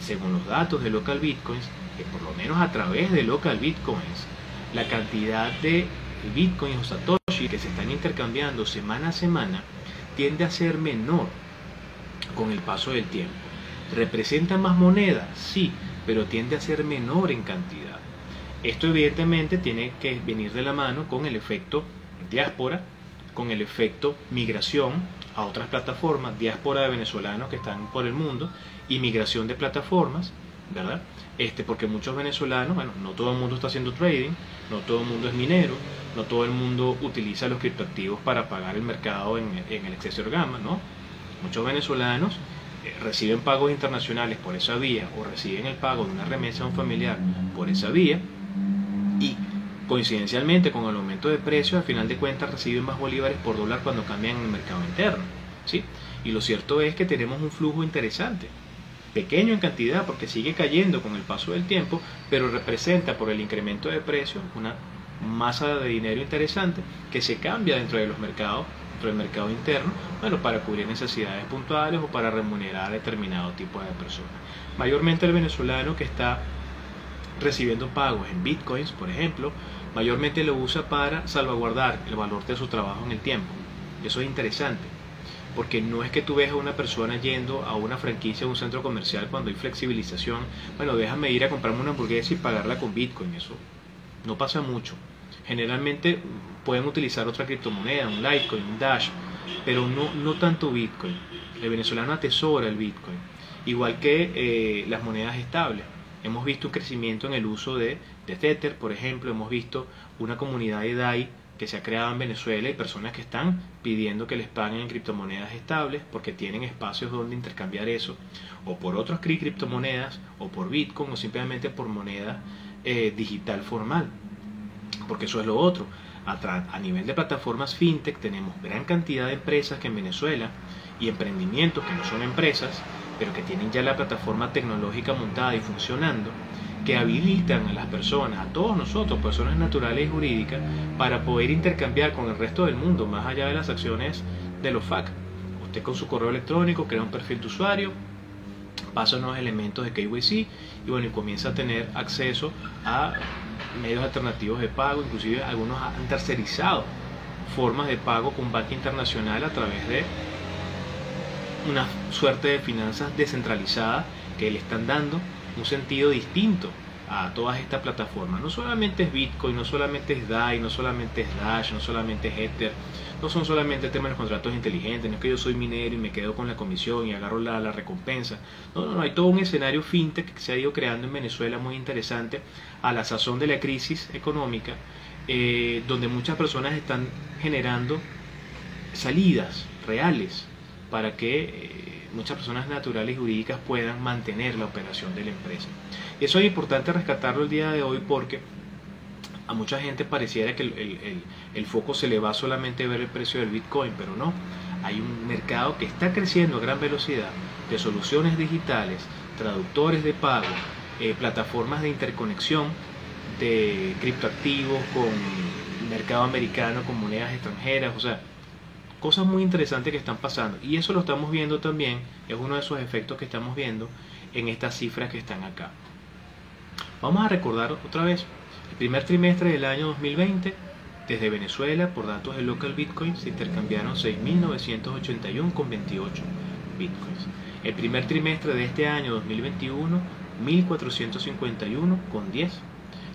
según los datos de Local Bitcoins, que por lo menos a través de Local Bitcoins, la cantidad de Bitcoins o Satoshi que se están intercambiando semana a semana tiende a ser menor con el paso del tiempo. ¿Representa más moneda? Sí, pero tiende a ser menor en cantidad. Esto evidentemente tiene que venir de la mano con el efecto diáspora con el efecto migración a otras plataformas, diáspora de venezolanos que están por el mundo y migración de plataformas, ¿verdad? Este, porque muchos venezolanos, bueno, no todo el mundo está haciendo trading, no todo el mundo es minero, no todo el mundo utiliza los criptoactivos para pagar el mercado en, el exceso gama, ¿no? Muchos venezolanos eh, reciben pagos internacionales por esa vía o reciben el pago de una remesa a un familiar por esa vía y Coincidencialmente, con el aumento de precios, al final de cuentas reciben más bolívares por dólar cuando cambian en el mercado interno. ¿sí? Y lo cierto es que tenemos un flujo interesante, pequeño en cantidad porque sigue cayendo con el paso del tiempo, pero representa por el incremento de precios una masa de dinero interesante que se cambia dentro de los mercados, dentro del mercado interno, bueno, para cubrir necesidades puntuales o para remunerar a determinado tipo de personas. Mayormente el venezolano que está recibiendo pagos en bitcoins, por ejemplo, mayormente lo usa para salvaguardar el valor de su trabajo en el tiempo. Eso es interesante, porque no es que tú veas a una persona yendo a una franquicia, a un centro comercial cuando hay flexibilización, bueno, déjame ir a comprarme una hamburguesa y pagarla con bitcoin, eso no pasa mucho. Generalmente pueden utilizar otra criptomoneda, un Litecoin, un Dash, pero no, no tanto Bitcoin. El venezolano atesora el Bitcoin, igual que eh, las monedas estables. Hemos visto un crecimiento en el uso de, Tether, por ejemplo, hemos visto una comunidad de DAI que se ha creado en Venezuela y personas que están pidiendo que les paguen en criptomonedas estables porque tienen espacios donde intercambiar eso, o por otras criptomonedas, o por Bitcoin, o simplemente por moneda eh, digital formal, porque eso es lo otro. A, a nivel de plataformas fintech tenemos gran cantidad de empresas que en Venezuela y emprendimientos que no son empresas pero que tienen ya la plataforma tecnológica montada y funcionando, que habilitan a las personas, a todos nosotros, personas naturales y jurídicas, para poder intercambiar con el resto del mundo, más allá de las acciones de los FAC. Usted con su correo electrónico crea un perfil de usuario, pasa unos elementos de KYC y bueno, y comienza a tener acceso a medios alternativos de pago, inclusive algunos han tercerizado formas de pago con banca internacional a través de una suerte de finanzas descentralizadas que le están dando un sentido distinto a todas estas plataformas. No solamente es Bitcoin, no solamente es DAI, no solamente es Dash, no solamente es Ether, no son solamente temas de contratos inteligentes, no es que yo soy minero y me quedo con la comisión y agarro la, la recompensa. No, no, no, hay todo un escenario fintech que se ha ido creando en Venezuela muy interesante a la sazón de la crisis económica, eh, donde muchas personas están generando salidas reales para que eh, muchas personas naturales y jurídicas puedan mantener la operación de la empresa. Y eso es importante rescatarlo el día de hoy porque a mucha gente pareciera que el, foco se le va solamente a ver el precio del Bitcoin, pero no. Hay un mercado que está creciendo a gran velocidad de soluciones digitales, traductores de pago, eh, plataformas de interconexión de criptoactivos con mercado americano, con monedas extranjeras, o sea, cosas muy interesantes que están pasando. Y eso lo estamos viendo también, es uno de esos efectos que estamos viendo en estas cifras que están acá. Vamos a recordar otra vez, el primer trimestre del año 2020, desde Venezuela, por datos de local Bitcoin, se intercambiaron 6.981 con 28 Bitcoins. El primer trimestre de este año 2021, 1.451 con 10.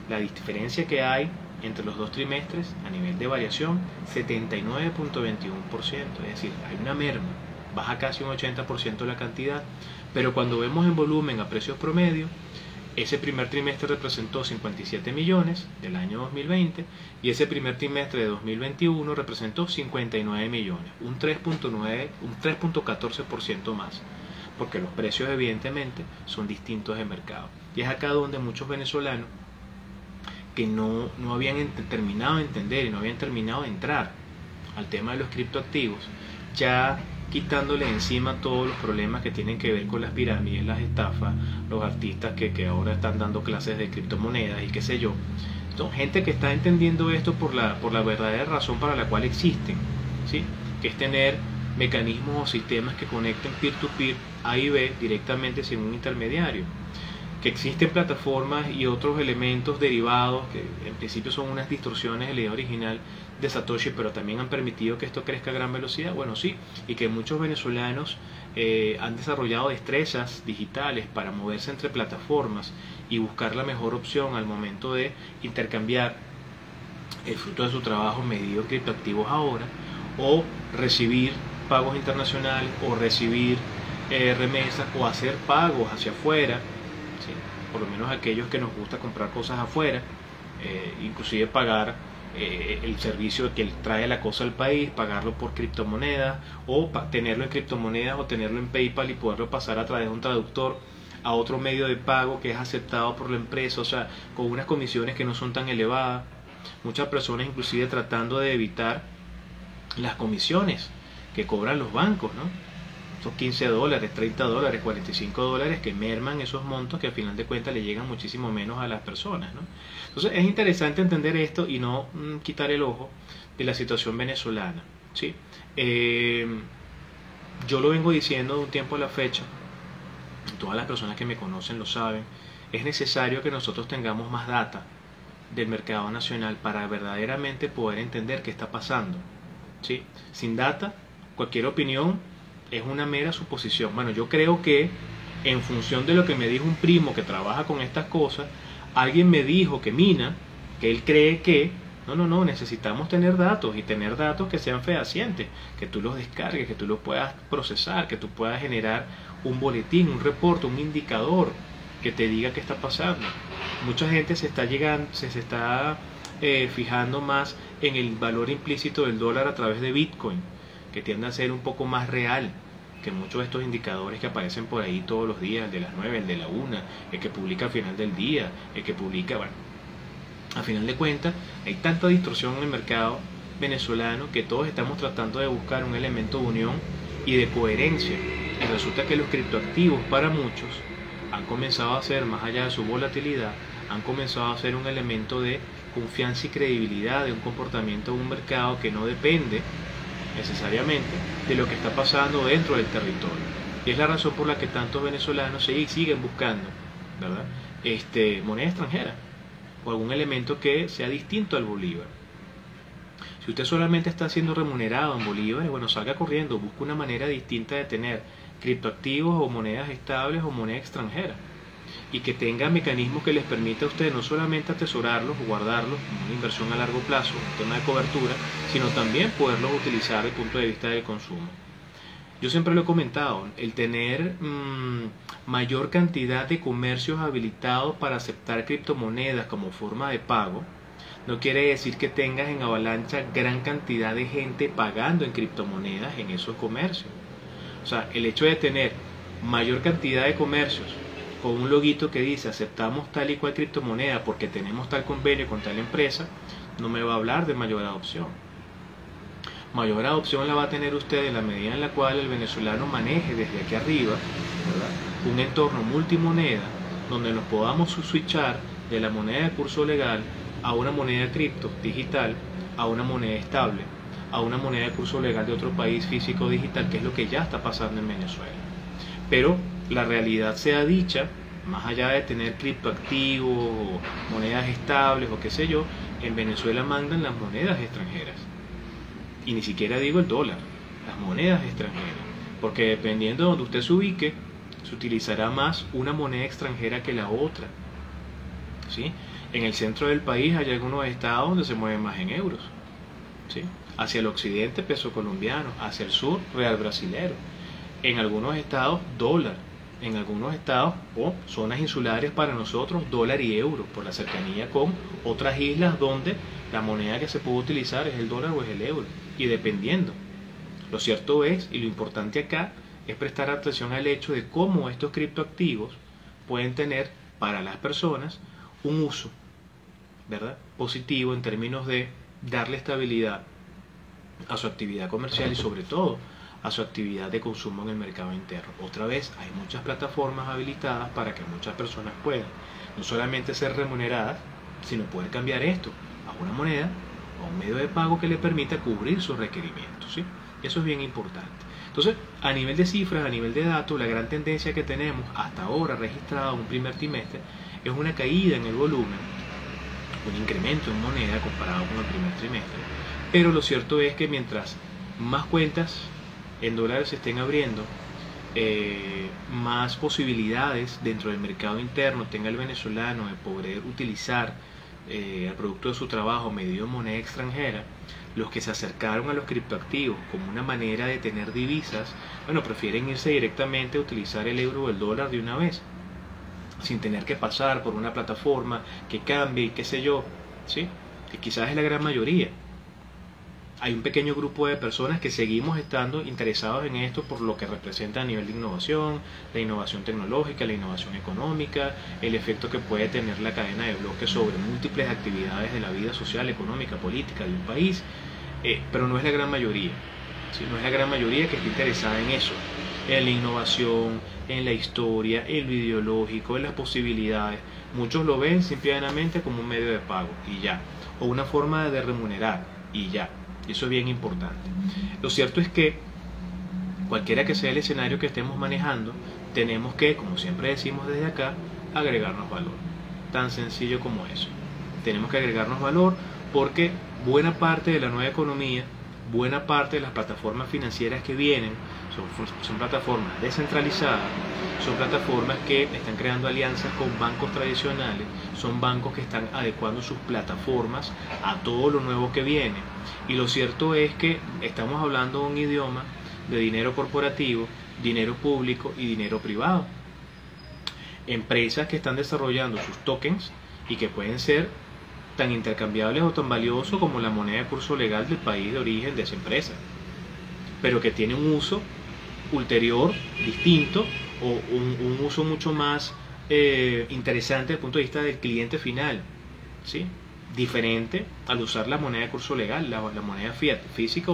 La diferencia que hay entre los dos trimestres a nivel de variación 79.21%, es decir, hay una merma, baja casi un 80% la cantidad, pero cuando vemos en volumen a precios promedio, ese primer trimestre representó 57 millones del año 2020 y ese primer trimestre de 2021 representó 59 millones, un 3.9, un 3.14% más, porque los precios evidentemente son distintos de mercado. Y es acá donde muchos venezolanos que no, no habían terminado de entender y no habían terminado de entrar al tema de los criptoactivos, ya quitándole encima todos los problemas que tienen que ver con las pirámides, las estafas, los artistas que, que ahora están dando clases de criptomonedas y qué sé yo. Son gente que está entendiendo esto por la, por la verdadera razón para la cual existen, ¿sí? que es tener mecanismos o sistemas que conecten peer-to-peer A y B directamente sin un intermediario que existen plataformas y otros elementos derivados que en principio son unas distorsiones de la idea original de Satoshi, pero también han permitido que esto crezca a gran velocidad. Bueno, sí, y que muchos venezolanos eh, han desarrollado destrezas digitales para moverse entre plataformas y buscar la mejor opción al momento de intercambiar el fruto de su trabajo medido criptoactivos ahora o recibir pagos internacionales o recibir eh, remesas o hacer pagos hacia afuera por lo menos aquellos que nos gusta comprar cosas afuera, eh, inclusive pagar eh, el servicio que trae la cosa al país, pagarlo por criptomonedas o tenerlo en criptomonedas o tenerlo en PayPal y poderlo pasar a través de un traductor a otro medio de pago que es aceptado por la empresa, o sea, con unas comisiones que no son tan elevadas. Muchas personas inclusive tratando de evitar las comisiones que cobran los bancos, ¿no? Esos 15 dólares, 30 dólares, 45 dólares que merman esos montos que al final de cuentas le llegan muchísimo menos a las personas. ¿no? Entonces es interesante entender esto y no mm, quitar el ojo de la situación venezolana. ¿sí? Eh, yo lo vengo diciendo de un tiempo a la fecha, todas las personas que me conocen lo saben, es necesario que nosotros tengamos más data del mercado nacional para verdaderamente poder entender qué está pasando. ¿sí? Sin data, cualquier opinión es una mera suposición. Bueno, yo creo que en función de lo que me dijo un primo que trabaja con estas cosas, alguien me dijo que mina, que él cree que, no, no, no, necesitamos tener datos y tener datos que sean fehacientes, que tú los descargues, que tú los puedas procesar, que tú puedas generar un boletín, un reporte, un indicador que te diga qué está pasando. Mucha gente se está llegando, se, está eh, fijando más en el valor implícito del dólar a través de Bitcoin que tiende a ser un poco más real que muchos de estos indicadores que aparecen por ahí todos los días, el de las 9, el de la 1, el que publica al final del día, el que publica, bueno, a final de cuentas hay tanta distorsión en el mercado venezolano que todos estamos tratando de buscar un elemento de unión y de coherencia. Y resulta que los criptoactivos para muchos han comenzado a ser, más allá de su volatilidad, han comenzado a ser un elemento de confianza y credibilidad de un comportamiento de un mercado que no depende necesariamente de lo que está pasando dentro del territorio. Y es la razón por la que tantos venezolanos siguen buscando. Este, moneda extranjera o algún elemento que sea distinto al bolívar. Si usted solamente está siendo remunerado en bolívares, bueno, salga corriendo, busque una manera distinta de tener criptoactivos o monedas estables o moneda extranjera. Y que tenga mecanismos que les permita a ustedes no solamente atesorarlos o guardarlos como una inversión a largo plazo, un tema de cobertura, sino también poderlos utilizar desde el punto de vista del consumo. Yo siempre lo he comentado, el tener mm, mayor cantidad de comercios habilitados para aceptar criptomonedas como forma de pago, no quiere decir que tengas en avalancha gran cantidad de gente pagando en criptomonedas en esos comercios. O sea, el hecho de tener mayor cantidad de comercios con un loguito que dice aceptamos tal y cual criptomoneda porque tenemos tal convenio con tal empresa, no me va a hablar de mayor adopción. Mayor adopción la va a tener usted en la medida en la cual el venezolano maneje desde aquí arriba un entorno multimoneda donde nos podamos switchar de la moneda de curso legal a una moneda cripto digital, a una moneda estable, a una moneda de curso legal de otro país físico digital, que es lo que ya está pasando en Venezuela. Pero la realidad sea dicha, más allá de tener criptoactivos o monedas estables o qué sé yo, en Venezuela mandan las monedas extranjeras. Y ni siquiera digo el dólar, las monedas extranjeras. Porque dependiendo de donde usted se ubique, se utilizará más una moneda extranjera que la otra. ¿Sí? En el centro del país hay algunos estados donde se mueven más en euros. ¿Sí? Hacia el occidente peso colombiano, hacia el sur real brasilero. En algunos estados dólar en algunos estados o zonas insulares para nosotros dólar y euro por la cercanía con otras islas donde la moneda que se puede utilizar es el dólar o es el euro y dependiendo. Lo cierto es y lo importante acá es prestar atención al hecho de cómo estos criptoactivos pueden tener para las personas un uso ¿verdad? positivo en términos de darle estabilidad a su actividad comercial y sobre todo a su actividad de consumo en el mercado interno. Otra vez, hay muchas plataformas habilitadas para que muchas personas puedan no solamente ser remuneradas, sino poder cambiar esto a una moneda o un medio de pago que le permita cubrir sus requerimientos. ¿sí? Eso es bien importante. Entonces, a nivel de cifras, a nivel de datos, la gran tendencia que tenemos hasta ahora registrada en un primer trimestre es una caída en el volumen, un incremento en moneda comparado con el primer trimestre. Pero lo cierto es que mientras más cuentas en dólares se estén abriendo eh, más posibilidades dentro del mercado interno tenga el venezolano de poder utilizar eh, el producto de su trabajo medio moneda extranjera, los que se acercaron a los criptoactivos como una manera de tener divisas, bueno, prefieren irse directamente a utilizar el euro o el dólar de una vez, sin tener que pasar por una plataforma que cambie y qué sé yo, ¿sí? que quizás es la gran mayoría hay un pequeño grupo de personas que seguimos estando interesados en esto por lo que representa a nivel de innovación, la innovación tecnológica, la innovación económica, el efecto que puede tener la cadena de bloques sobre múltiples actividades de la vida social, económica, política de un país, eh, pero no es la gran mayoría, no es la gran mayoría que está interesada en eso, en la innovación, en la historia, en lo ideológico, en las posibilidades. Muchos lo ven simplemente como un medio de pago y ya, o una forma de remunerar y ya eso es bien importante. Lo cierto es que cualquiera que sea el escenario que estemos manejando, tenemos que, como siempre decimos desde acá, agregarnos valor. Tan sencillo como eso. Tenemos que agregarnos valor porque buena parte de la nueva economía, buena parte de las plataformas financieras que vienen, son, son plataformas descentralizadas, son plataformas que están creando alianzas con bancos tradicionales, son bancos que están adecuando sus plataformas a todo lo nuevo que viene. Y lo cierto es que estamos hablando de un idioma de dinero corporativo, dinero público y dinero privado. Empresas que están desarrollando sus tokens y que pueden ser tan intercambiables o tan valiosos como la moneda de curso legal del país de origen de esa empresa, pero que tiene un uso ulterior, distinto, o un, uso mucho más eh, interesante desde el punto de vista del cliente final, ¿sí? diferente al usar la moneda de curso legal, la, moneda fiat, física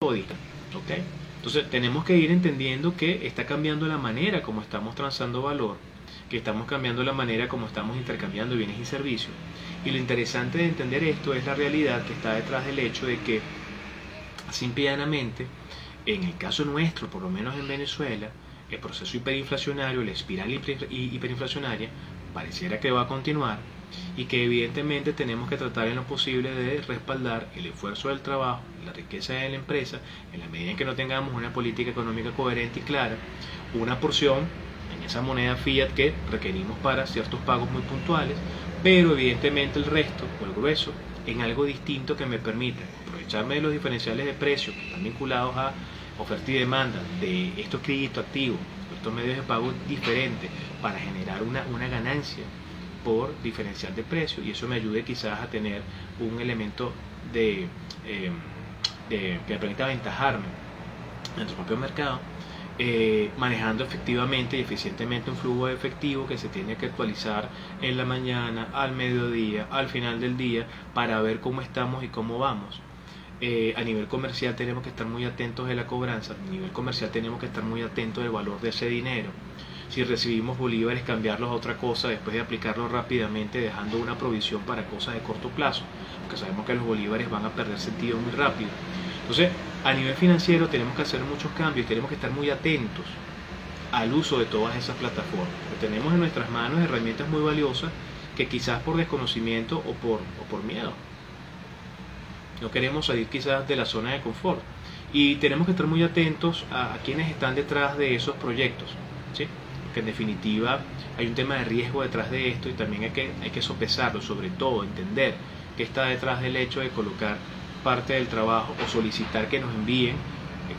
o digital. ¿okay? Entonces tenemos que ir entendiendo que está cambiando la manera como estamos transando valor, que estamos cambiando la manera como estamos intercambiando bienes y servicios. Y lo interesante de entender esto es la realidad que está detrás del hecho de que, simplemente, en el caso nuestro, por lo menos en Venezuela, el proceso hiperinflacionario, la espiral hiperinflacionaria, pareciera que va a continuar y que evidentemente tenemos que tratar en lo posible de respaldar el esfuerzo del trabajo, la riqueza de la empresa, en la medida en que no tengamos una política económica coherente y clara, una porción, en esa moneda fiat que requerimos para ciertos pagos muy puntuales, pero evidentemente el resto o el grueso en algo distinto que me permita aprovecharme de los diferenciales de precios que están vinculados a oferta y demanda de estos créditos activos, estos medios de pago diferentes para generar una, una ganancia por diferencial de precio y eso me ayude quizás a tener un elemento de, eh, que me permita aventajarme en el propio mercado eh, manejando efectivamente y eficientemente un flujo de efectivo que se tiene que actualizar en la mañana, al mediodía, al final del día, para ver cómo estamos y cómo vamos. Eh, a nivel comercial tenemos que estar muy atentos de la cobranza, a nivel comercial tenemos que estar muy atentos del valor de ese dinero. Si recibimos bolívares, cambiarlos a otra cosa después de aplicarlos rápidamente, dejando una provisión para cosas de corto plazo, porque sabemos que los bolívares van a perder sentido muy rápido. Entonces, a nivel financiero tenemos que hacer muchos cambios tenemos que estar muy atentos al uso de todas esas plataformas. tenemos en nuestras manos herramientas muy valiosas que quizás por desconocimiento o por miedo no queremos salir quizás de la zona de confort. Y tenemos que estar muy atentos a, quienes están detrás de esos proyectos. ¿sí? Que en definitiva hay un tema de riesgo detrás de esto y también hay que, hay que sopesarlo, sobre todo entender que está detrás del hecho de colocar parte del trabajo o solicitar que nos envíen,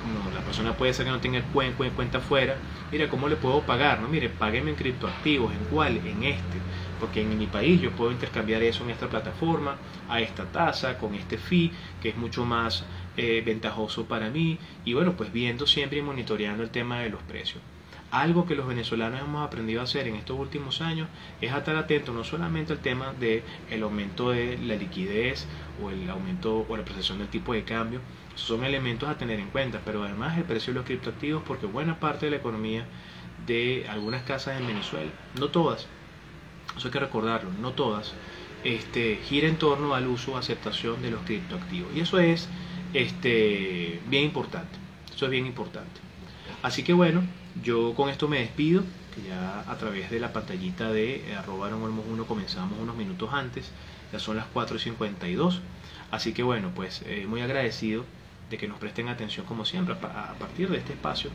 como la persona puede ser que no tenga cuenta, afuera, mire, ¿cómo le puedo pagar? No, mire, págueme en criptoactivos, ¿en cuál? En este, porque en mi país yo puedo intercambiar eso en esta plataforma, a esta tasa, con este fee, que es mucho más eh, ventajoso para mí, y bueno, pues viendo siempre y monitoreando el tema de los precios. Algo que los venezolanos hemos aprendido a hacer en estos últimos años es estar atentos no solamente al tema del el aumento de la liquidez o el aumento o la apreciación del tipo de cambio, son elementos a tener en cuenta, pero además el precio de los criptoactivos porque buena parte de la economía de algunas casas en Venezuela, no todas, eso hay que recordarlo, no todas, este, gira en torno al uso o aceptación de los criptoactivos. Y eso es este, bien importante, eso es bien importante. Así que bueno, yo con esto me despido, que ya a través de la pantallita de eh, arroba 1 comenzamos unos minutos antes, ya son las 4 y 52. Así que bueno, pues eh, muy agradecido que nos presten atención como siempre a, partir de este espacio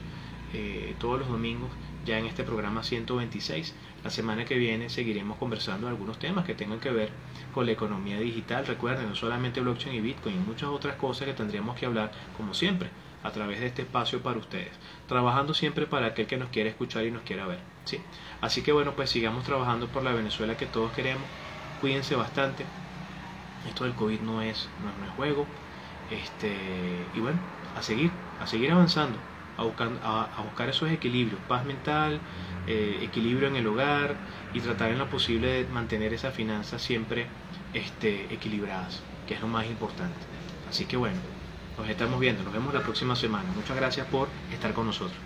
eh, todos los domingos ya en este programa 126. La semana que viene seguiremos conversando algunos temas que tengan que ver con la economía digital. Recuerden, no solamente blockchain y Bitcoin, y muchas otras cosas que tendríamos que hablar como siempre a través de este espacio para ustedes, trabajando siempre para aquel que nos quiera escuchar y nos quiera ver. ¿sí? Así que bueno, pues sigamos trabajando por la Venezuela que todos queremos, cuídense bastante, esto del COVID no es, no, es juego, este, y bueno, a seguir, a seguir avanzando, a buscar, a, buscar esos equilibrios, paz mental, eh, equilibrio en el hogar y tratar en lo posible de mantener esas finanzas siempre este, equilibradas, que es lo más importante. Así que bueno, nos estamos viendo, nos vemos la próxima semana. Muchas gracias por estar con nosotros.